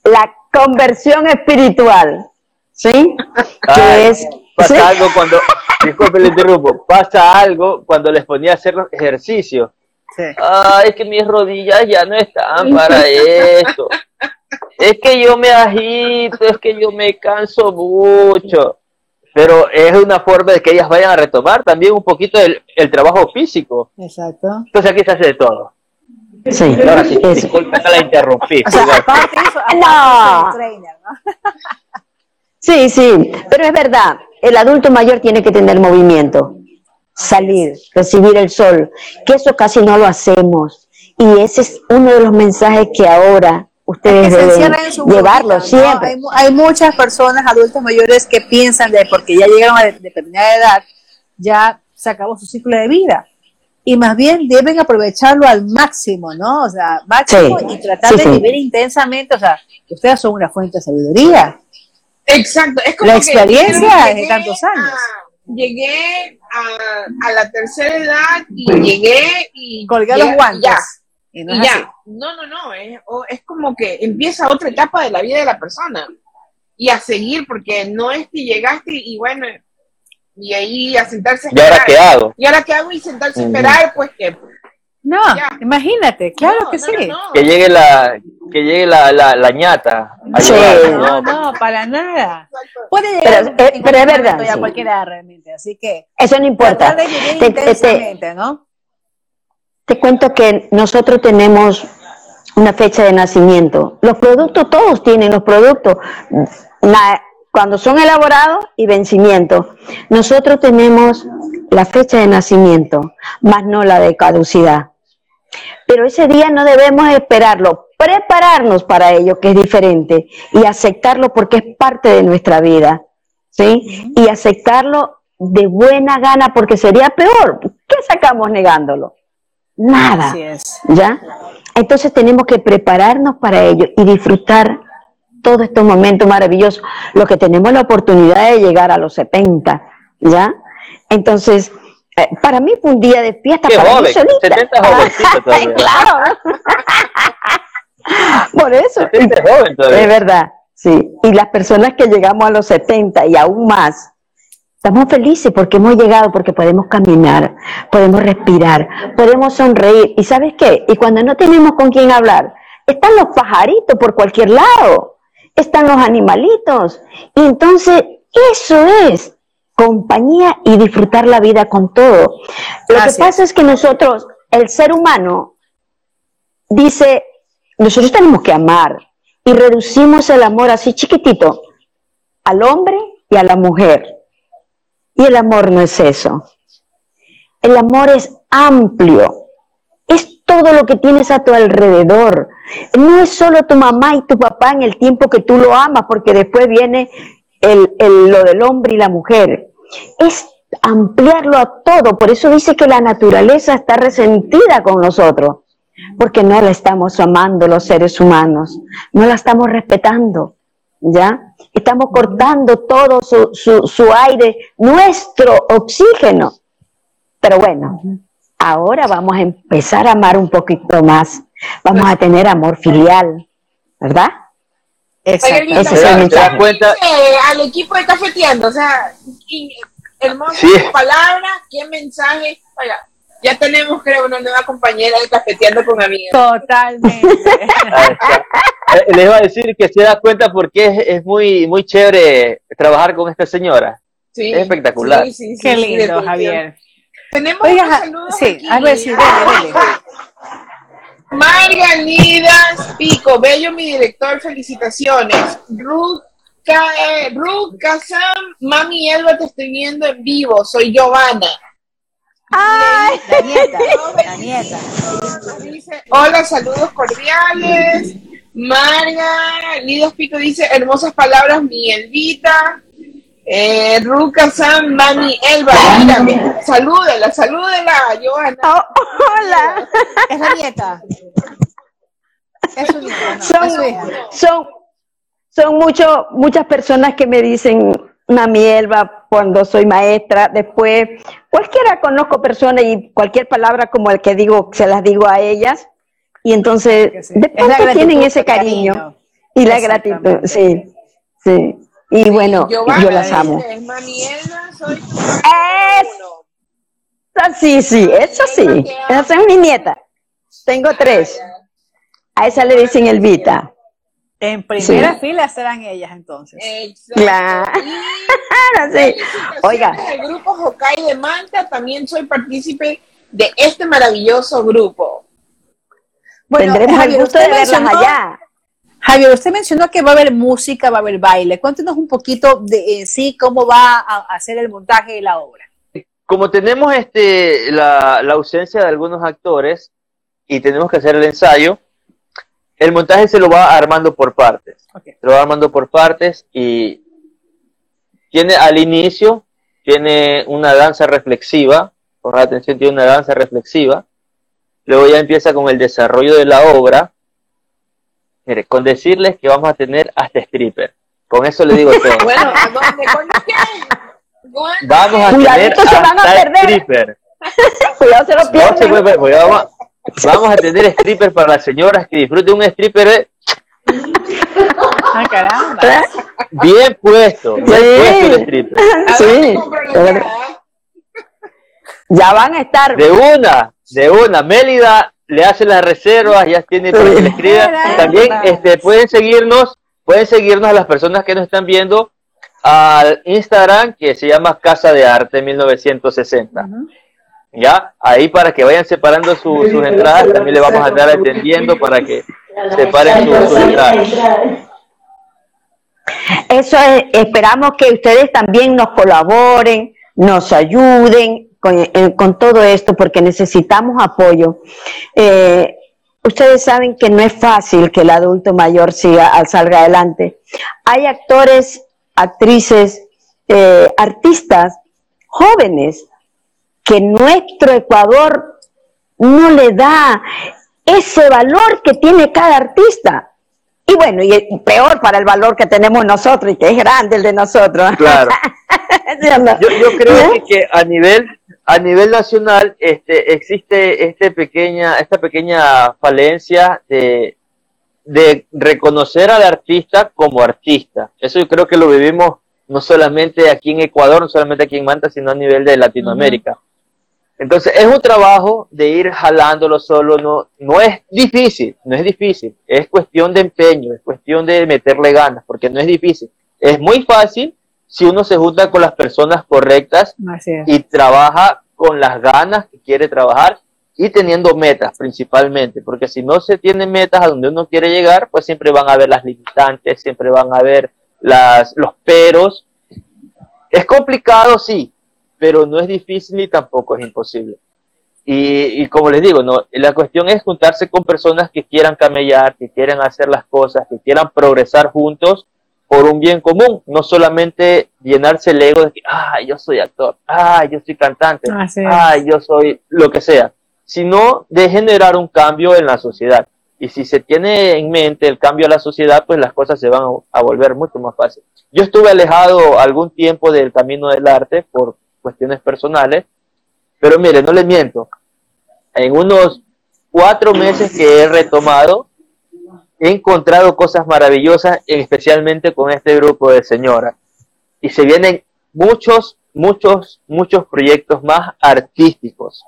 la conversión espiritual. ¿Sí? que es, pasa algo cuando, disculpe el interrumpo, pasa algo cuando les ponía a hacer los ejercicios. Ay, es que mis rodillas ya no están para esto es que yo me agito, es que yo me canso mucho. Pero es una forma de que ellas vayan a retomar también un poquito el, trabajo físico. Exacto. Entonces aquí se hace de todo. Sí, ahora sí, disculpe que la interrumpí. O sea, aparte eso, no. Trainer, ¿no? sí, sí, pero es verdad, el adulto mayor tiene que tener movimiento, salir, recibir el sol, que eso casi no lo hacemos. Y ese es uno de los mensajes que ahora ustedes deben llevarlo siempre. Hay, muchas personas, adultos mayores, que piensan de porque ya llegaron a determinada edad, ya se acabó su ciclo de vida. Y más bien deben aprovecharlo al máximo, ¿no? O sea, máximo y tratar de vivir intensamente. O sea, ustedes son una fuente de sabiduría. Exacto. Es como La experiencia de tantos años. llegué a, la tercera edad y llegué y. Colgué los guantes. Y, ya, no, no, no, es, es como que empieza otra etapa de la vida de la persona y a seguir, porque no es que llegaste y bueno, y ahí a sentarse a esperar. ¿Y ahora qué hago? ¿Y ahora qué hago? Y sentarse a esperar, pues que... No, imagínate, claro que sí. que llegue la, que llegue la, la, ñata. no, no, para nada. Puede llegar pero, eh, pero es verdad. A cualquiera realmente, así que... Eso no importa. De vivir intensamente, ¿no? Te cuento que nosotros tenemos una fecha de nacimiento. Los productos, todos tienen los productos, cuando son elaborados y vencimiento. Nosotros tenemos la fecha de nacimiento, más no la de caducidad. Pero ese día no debemos esperarlo, prepararnos para ello, que es diferente, y aceptarlo porque es parte de nuestra vida, ¿sí? Y aceptarlo de buena gana porque sería peor. ¿Qué sacamos negándolo? Nada. ¿Ya? Entonces tenemos que prepararnos para ello y disfrutar todos estos momentos maravillosos. Lo que tenemos la oportunidad de llegar a los 70, ¿ya? Entonces, eh, para mí fue un día de fiesta. Qué para joven, 70 claro. Por eso. es, es verdad, sí. Y las personas que llegamos a los 70 y aún más, Estamos felices porque hemos llegado, porque podemos caminar, podemos respirar, podemos sonreír. ¿Y sabes qué? Y cuando no tenemos con quién hablar, están los pajaritos por cualquier lado, están los animalitos. Y entonces eso es compañía y disfrutar la vida con todo. Lo que pasa es que nosotros, el ser humano, dice, nosotros tenemos que amar y reducimos el amor así chiquitito al hombre y a la mujer y el amor no es eso. El amor es amplio. Es todo lo que tienes a tu alrededor. No es solo tu mamá y tu papá en el tiempo que tú lo amas, porque después viene el, lo del hombre y la mujer. Es ampliarlo a todo. Por eso dice que la naturaleza está resentida con nosotros, porque no la estamos amando los seres humanos, no la estamos respetando, ¿ya? Estamos cortando todo su, su, su aire, nuestro oxígeno. Pero bueno, ahora vamos a empezar a amar un poquito más. Vamos a tener amor filial, ¿verdad? Exacto. Ese es el mensaje. Cuenta... Al equipo de cafeteando, o sea, hermosa sí. palabra, qué mensaje. Oiga, ya tenemos, creo, una nueva compañera de cafeteando con amigos. Totalmente. Eh, le iba a decir que se da cuenta porque es, es, muy, muy chévere trabajar con esta señora. Sí, es espectacular. Sí, Qué lindo, Javier. Tenemos Oiga, saludos sí, aquí. algo decir, Margalidas Pico, bello mi director, felicitaciones. Ruth Ruth Kazam, mami Elba, te estoy viendo en vivo, soy Giovanna. Ay, la nieta, la nieta. Dice, hola, saludos cordiales. Marga, Lidos Pico dice, hermosas palabras, mi Elvita. Eh, Ruka San, Mami, Elba, mírame, salúdela, salúdela, Joana. Oh, hola. Es la nieta. Es su nieta. son, son, son mucho, muchas personas que me dicen, Mami Elba, cuando soy maestra, después, cualquiera conozco personas y cualquier palabra como el que digo, se las digo a ellas, y entonces, sí. después tienen ese cariño, y la gratitud, sí, sí. Y bueno, yo las amo. soy sí, sí, eso sí. Esa es mi nieta. Tengo tres. A esa le dicen Elvita. En primera fila serán ellas entonces. Claro. sí. Oiga. El grupo Hokai de Manta también soy partícipe de este maravilloso grupo. Bueno, Tendremos el gusto de verlas allá. Javier, usted mencionó que va a haber música, va a haber baile. Cuéntenos un poquito de en sí cómo va a hacer el montaje de la obra. Como tenemos este, la, la ausencia de algunos actores y tenemos que hacer el ensayo, el montaje se lo va armando por partes. Okay. Se lo va armando por partes y tiene al inicio, tiene una danza reflexiva, por atención, tiene una danza reflexiva. Luego ya empieza con el desarrollo de la obra, Mire, con decirles que vamos a tener hasta stripper. Con eso le digo todo. bueno, ¿a dónde? Vamos a tener hasta stripper. Cuidado, se lo pierden. No se puede, vamos, vamos, a tener stripper para las señoras que disfruten un stripper. Eh. Ah, caramba. Bien puesto, bien sí. puesto el stripper. Sí. Ya van a estar. De una, de una. Mélida le hace las reservas, ya tiene para que le escriba. También este, pueden seguirnos, pueden seguirnos a las personas que nos están viendo al Instagram que se llama Casa de Arte 1960. Uh -huh. Ya, ahí para que vayan separando su, sus entradas, también le vamos a estar atendiendo para que separen sus, sus entradas. Eso es, esperamos que ustedes también nos colaboren, nos ayuden, con, eh, con todo esto porque necesitamos apoyo. Eh, ustedes saben que no es fácil que el adulto mayor siga al salga adelante. Hay actores, actrices, eh, artistas jóvenes que nuestro Ecuador no le da ese valor que tiene cada artista. Y bueno, y peor para el valor que tenemos nosotros y que es grande el de nosotros. Claro. yo, yo, creo que, que, a nivel a nivel nacional este, existe este pequeña, esta pequeña falencia de, de reconocer al artista como artista. Eso yo creo que lo vivimos no solamente aquí en Ecuador, no solamente aquí en Manta, sino a nivel de Latinoamérica. Uh -huh. Entonces es un trabajo de ir jalándolo solo, no, no es difícil, no es difícil, es cuestión de empeño, es cuestión de meterle ganas, porque no es difícil. Es muy fácil si uno se junta con las personas correctas y trabaja con las ganas que quiere trabajar y teniendo metas principalmente, porque si no se tienen metas a donde uno quiere llegar, pues siempre van a haber las limitantes, siempre van a haber las, los peros. Es complicado, sí, pero no es difícil y tampoco es imposible. y, como les digo, no, la cuestión es juntarse con personas que quieran camellar, que quieran hacer las cosas, que quieran progresar juntos por un bien común, no solamente llenarse el ego de que, ah, yo soy actor, ah, yo soy cantante, ah, yo soy lo que sea, sino de generar un cambio en la sociedad. Y si se tiene en mente el cambio a la sociedad, pues las cosas se van a volver mucho más fáciles. Yo estuve alejado algún tiempo del camino del arte por cuestiones personales, pero mire, no le miento, en unos cuatro meses que he retomado, he encontrado cosas maravillosas, especialmente con este grupo de señoras. Y se vienen muchos, muchos, muchos proyectos más artísticos,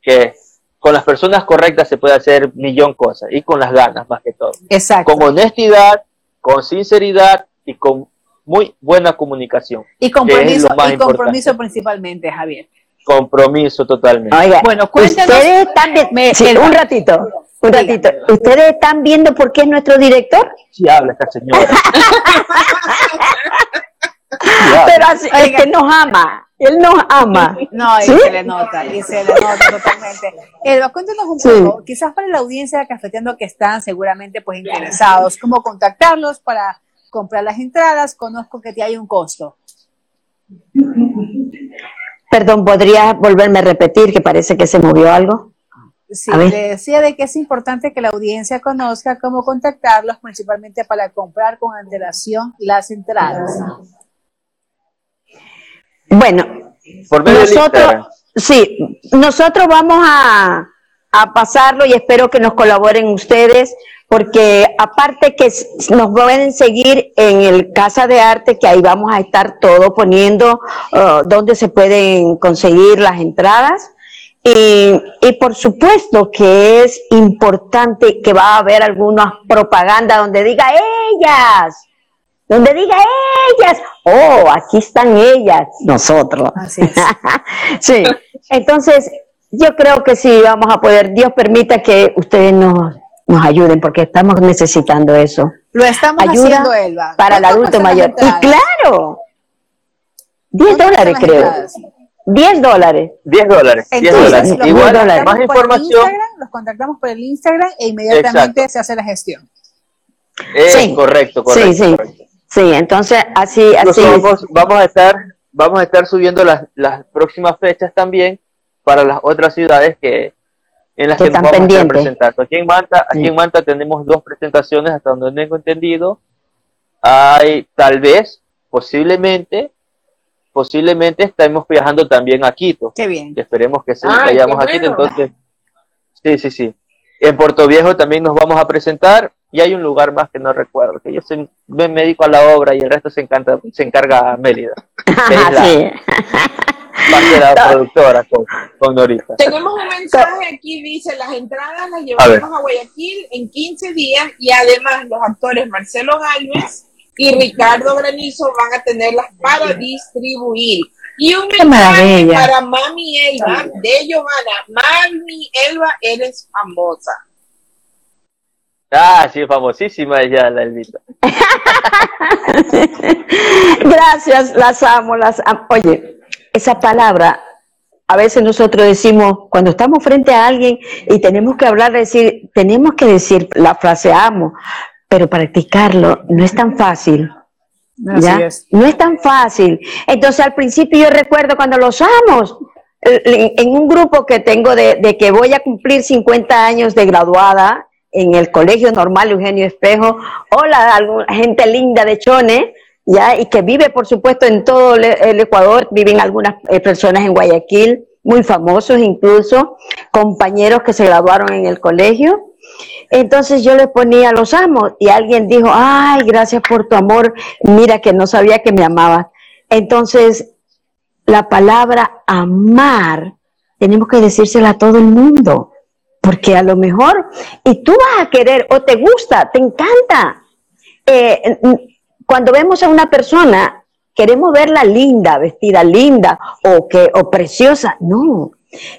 que con las personas correctas se puede hacer millón cosas, y con las ganas más que todo. Exacto. Con honestidad, con sinceridad y con muy buena comunicación. Y compromiso, y compromiso principalmente, Javier. Compromiso totalmente. bueno, cuéntanos. Ustedes están un ratito, un ratito. ¿Ustedes están viendo por qué es nuestro director? Sí, habla esta señora. Pero es que nos ama. Él nos ama. No, y se le nota, y se le nota totalmente. Elba, cuéntanos un poco, quizás para la audiencia de Cafeteando que están seguramente pues interesados, cómo contactarlos para comprar las entradas, conozco que te hay un costo. Perdón, ¿podrías volverme a repetir que parece que se movió algo? Sí, le decía de que es importante que la audiencia conozca cómo contactarlos, principalmente para comprar con antelación las entradas. Bueno, nosotros, sí, nosotros vamos a, a pasarlo y espero que nos colaboren ustedes porque aparte que nos pueden seguir en el Casa de Arte, que ahí vamos a estar todo poniendo uh, donde se pueden conseguir las entradas. Y, y, por supuesto que es importante que va a haber alguna propaganda donde diga ellas, donde diga ellas, oh, aquí están ellas, nosotros. Así es. sí, entonces yo creo que sí vamos a poder, Dios permita que ustedes nos nos ayuden porque estamos necesitando eso. Lo estamos haciendo, Elba. Para el adulto mayor. Y claro, 10 dólares creo. 10 dólares. 10 dólares. 10 dólares. Igual, dólares. más información. los contactamos por el Instagram e inmediatamente se hace la gestión. Eh, sí. Correcto, correcto. Sí, sí. Sí, entonces así, así. Vamos, vamos, a estar, vamos a estar subiendo las, las próximas fechas también para las otras ciudades que, en las que, nos vamos a presentar. Aquí en Manta, aquí en Manta tenemos dos presentaciones hasta donde tengo entendido. Hay tal vez, posiblemente, posiblemente estemos viajando también a Quito. Qué bien. esperemos que sí, vayamos a Quito. Entonces, sí, sí, sí. En Puerto Viejo también nos vamos a presentar y hay un lugar más que no recuerdo, que yo soy, me dedico a la obra y el resto se, encanta, se encarga Mélida. sí parte la productora con, Norita. Tenemos un mensaje aquí, dice, las entradas las llevamos a, Guayaquil en 15 días y además los actores Marcelo Galvez y Ricardo Granizo van a tenerlas para distribuir. Y un mensaje para Mami Elba de Giovanna. Mami Elba, eres famosa. Ah, sí, famosísima ella, la Elvita. Gracias, las amo, las amo. Oye, esa palabra, a veces nosotros decimos, cuando estamos frente a alguien y tenemos que hablar, decir, tenemos que decir la frase amo, pero practicarlo no es tan fácil. ¿ya? No es tan fácil. Entonces al principio yo recuerdo cuando los amos, en un grupo que tengo de, de que voy a cumplir 50 años de graduada en el Colegio Normal Eugenio Espejo, hola, gente linda de Chone, ya y que vive por supuesto en todo el Ecuador, viven algunas eh, personas en Guayaquil, muy famosos incluso, compañeros que se graduaron en el colegio. Entonces yo le ponía los amos y alguien dijo, ay, gracias por tu amor, mira que no sabía que me amabas. Entonces, la palabra amar, tenemos que decírsela a todo el mundo, porque a lo mejor, y tú vas a querer, o te gusta, te encanta. Eh, cuando vemos a una persona, queremos verla linda, vestida linda o, que, o preciosa. No,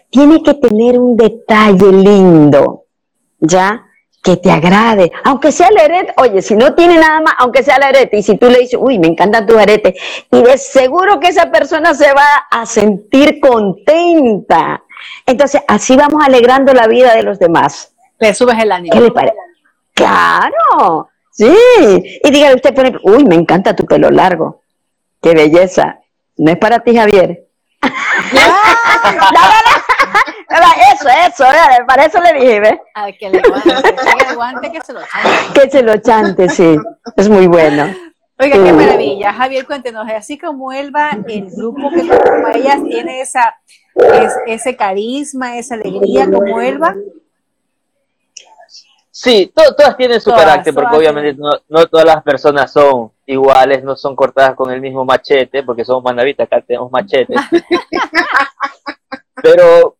tiene que tener un detalle lindo, ¿ya? Que te agrade, aunque sea el arete, oye, si no tiene nada más, aunque sea el arete, y si tú le dices, uy, me encantan tus aretes, y de seguro que esa persona se va a sentir contenta. Entonces, así vamos alegrando la vida de los demás. Le subes el ánimo. ¿Qué le parece? Claro, sí. Y dígale usted, por ejemplo, uy, me encanta tu pelo largo. Qué belleza. No es para ti, Javier. eso, eso, para eso le dije, ¿ves? A que le guante, que se lo chante. Que se lo chante, sí. Es muy bueno. Oiga, qué maravilla. Javier, cuéntenos, así como Elba, el grupo que como ellas tiene esa, ese carisma, esa alegría como Elba. Sí, todas tienen su carácter, porque obviamente no, no, todas las personas son iguales, no son cortadas con el mismo machete, porque somos manavitas, acá tenemos machetes. pero,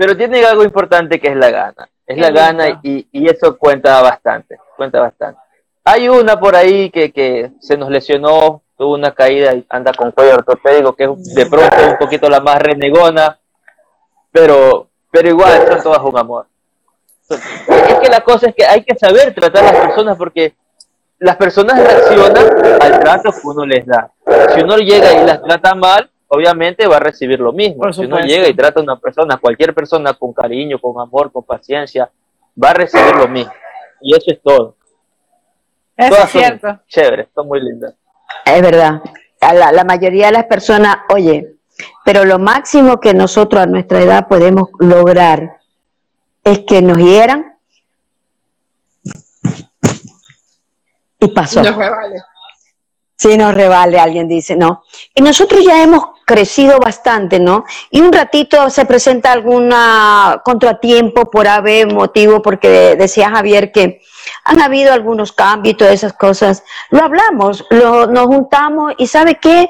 pero tiene algo importante que es la gana. Es la gana y, y, eso cuenta bastante, cuenta bastante. Hay una por ahí que, que se nos lesionó, tuvo una caída y anda con cuello ortopédico, que es de pronto un poquito la más renegona, pero, pero igual son todas un amor. Es que la cosa es que hay que saber tratar a las personas porque las personas reaccionan al trato que uno les da. Si uno llega y las trata mal, obviamente va a recibir lo mismo. Si uno llega y trata a una persona, cualquier persona con cariño, con amor, con paciencia, va a recibir lo mismo. Y eso es todo. Eso es cierto. Son chéveres, son muy lindas. Es verdad. La, la mayoría de las personas, oye, pero lo máximo que nosotros a nuestra edad podemos lograr es que nos hieran y pasó. Sí, nos revale, alguien dice, no. Y nosotros ya hemos crecido bastante, ¿no? Y un ratito se presenta algún contratiempo por haber motivo, porque decía Javier que han habido algunos cambios y todas esas cosas. Lo hablamos, lo, nos juntamos y ¿sabe qué?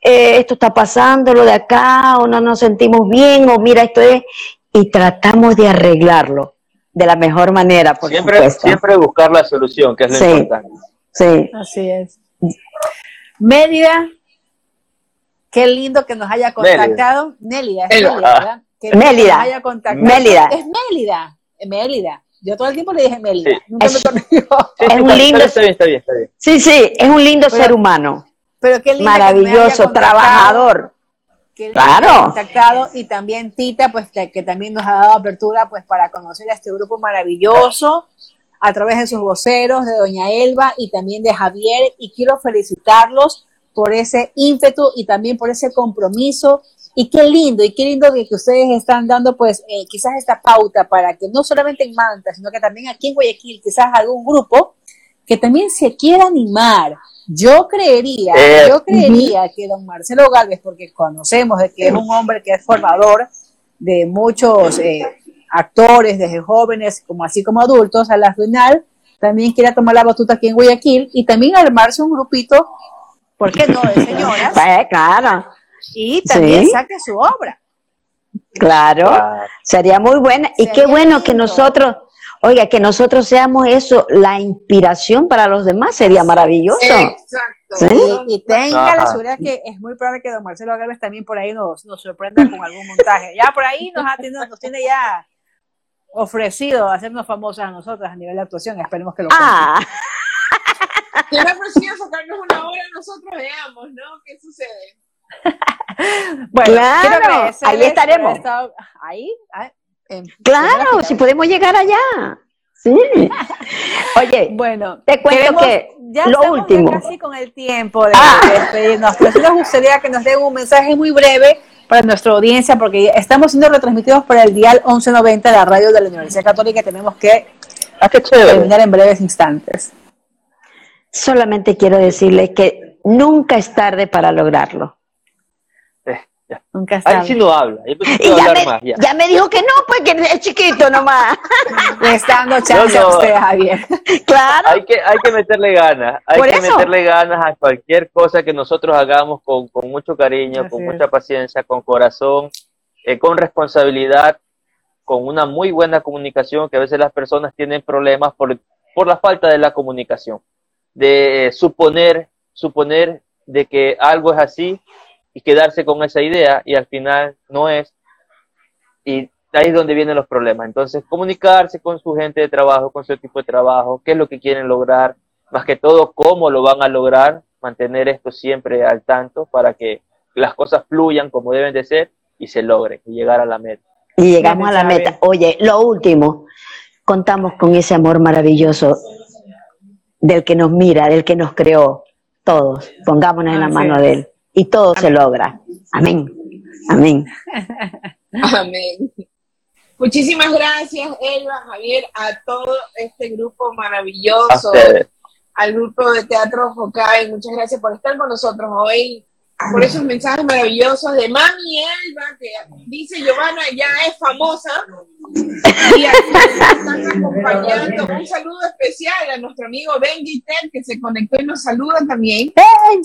Eh, esto está pasando, lo de acá, o no nos sentimos bien, o mira, esto es, y tratamos de arreglarlo de la mejor manera, por siempre, Siempre buscar la solución, que es lo importante. Sí. Así es. Mérida, qué lindo que nos haya contactado. Mélida, es Mélida, ¿verdad? Que Mélida. Nos haya contactado. Mélida. Es Mélida. Mélida. Yo todo el tiempo le dije Mélida. Sí. Nunca Es- me. Es un lindo, Está bien, está bien, está bien. sí, sí, es un lindo Pero- ser humano, Pero qué lindo que maravilloso, contactado, trabajador. que Claro. contactado y también Tita, pues que, que también nos ha dado apertura pues para conocer a este grupo maravilloso a través de sus voceros, de Doña Elba y también de Javier. Y quiero felicitarlos por ese ímpetu y también por ese compromiso. Y qué lindo y qué lindo que, que ustedes están dando pues eh, quizás esta pauta para que no solamente en Manta, sino que también aquí en Guayaquil quizás algún grupo que también se quiera animar. Yo creería, Eh, yo creería que don Marcelo Galvez, porque conocemos de que es un hombre que es formador de muchos eh, actores, desde jóvenes como así como adultos, a la final también quiera tomar la batuta aquí en Guayaquil y también armarse un grupito, ¿por qué no?, de señoras Pues, claro, y también Sí. saque su obra. claro, Ah, sería muy buena. Y qué bueno que nosotros, oiga, que nosotros seamos eso, la inspiración para los demás, sería maravilloso. Exacto. Sí. Y, y tenga la seguridad que es muy probable que don Marcelo Galvez también por ahí nos, nos sorprenda con algún montaje. Ya por ahí nos, ha tenido- nos tiene ya ofrecido hacernos famosas a nosotras a nivel de actuación. Esperemos que lo. Ah, Tiene ofrecido sacarnos una hora, nosotros veamos, ¿no? ¿Qué sucede? Bueno, Claro, ahí estaremos. estado Ahí, ah, en claro, si podemos llegar allá. Sí. Oye, Bueno, Te cuento queremos- que ya lo estamos último. ya casi con el tiempo de, Ah. de despedirnos. Pero sí nos gustaría que nos den un mensaje muy breve para nuestra audiencia, porque estamos siendo retransmitidos por el dial 1190 de la radio de la Universidad Católica y tenemos que ah, terminar en breves instantes. solamente quiero decirle que nunca es tarde para lograrlo. Eh, ya. Nunca Ahí sí no habla. Y ya me, más. Ya. ya me dijo que no, pues que es chiquito nomás. Le está dando chance No, no. a usted, Javier. claro. Hay que, hay que meterle ganas, hay que eso. meterle ganas a cualquier cosa que nosotros hagamos con, con mucho cariño, Así con es. mucha paciencia, con corazón, eh, con responsabilidad, con una muy buena comunicación, que a veces las personas tienen problemas por, por la falta de la comunicación, de eh, suponer, suponer de que algo es así y quedarse con esa idea y al final no es. Y ahí es donde vienen los problemas. Entonces, comunicarse con su gente de trabajo, con su equipo de trabajo, qué es lo que quieren lograr, más que todo cómo lo van a lograr, mantener esto siempre al tanto para que las cosas fluyan como deben de ser y se logren y llegar a la meta. Y llegamos a la meta. Oye, lo último, contamos con ese amor maravilloso del que nos mira, del que nos creó. Todos, pongámonos en la mano de Él. Y todo se logra. Amén. Amén. Amén. Muchísimas gracias, Elba, Javier, a todo este grupo maravilloso, al grupo de Teatro Hokai. Muchas gracias por estar con nosotros hoy por esos mensajes maravillosos de Mami Elba, que dice Giovanna ya es famosa, y están acompañando. Un saludo especial a nuestro amigo Benji Ted, que se conectó y nos saluda también,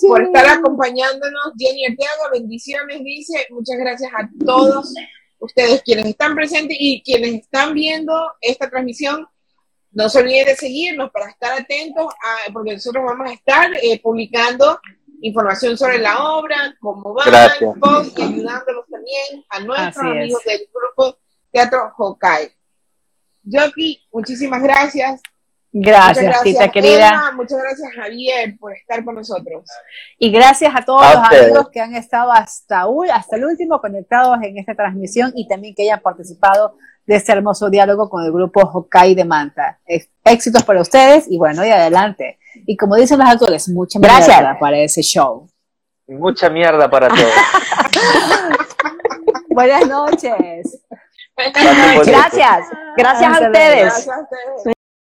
por estar acompañándonos. Jenny Arteaga, bendiciones, dice. Muchas gracias a todos ustedes quienes están presentes y quienes están viendo esta transmisión. No se olviden de seguirnos para estar atentos, a, porque nosotros vamos a estar eh, publicando información sobre la obra, cómo va, y ayudándolos también a nuestros amigos del grupo Teatro Hokai. Joki, muchísimas gracias. Gracias, tita querida. muchas gracias, Javier, por estar con nosotros. Y gracias a todos los amigos que han estado hasta, hasta el último conectados en esta transmisión y también que hayan participado de este hermoso diálogo con el grupo Hokai de Manta. Éxitos para ustedes y bueno, y adelante. Y como dicen los actores, mucha mierda para ese show. Mucha mierda para todos. Buenas noches. Gracias. Gracias a ustedes. Gracias a ustedes.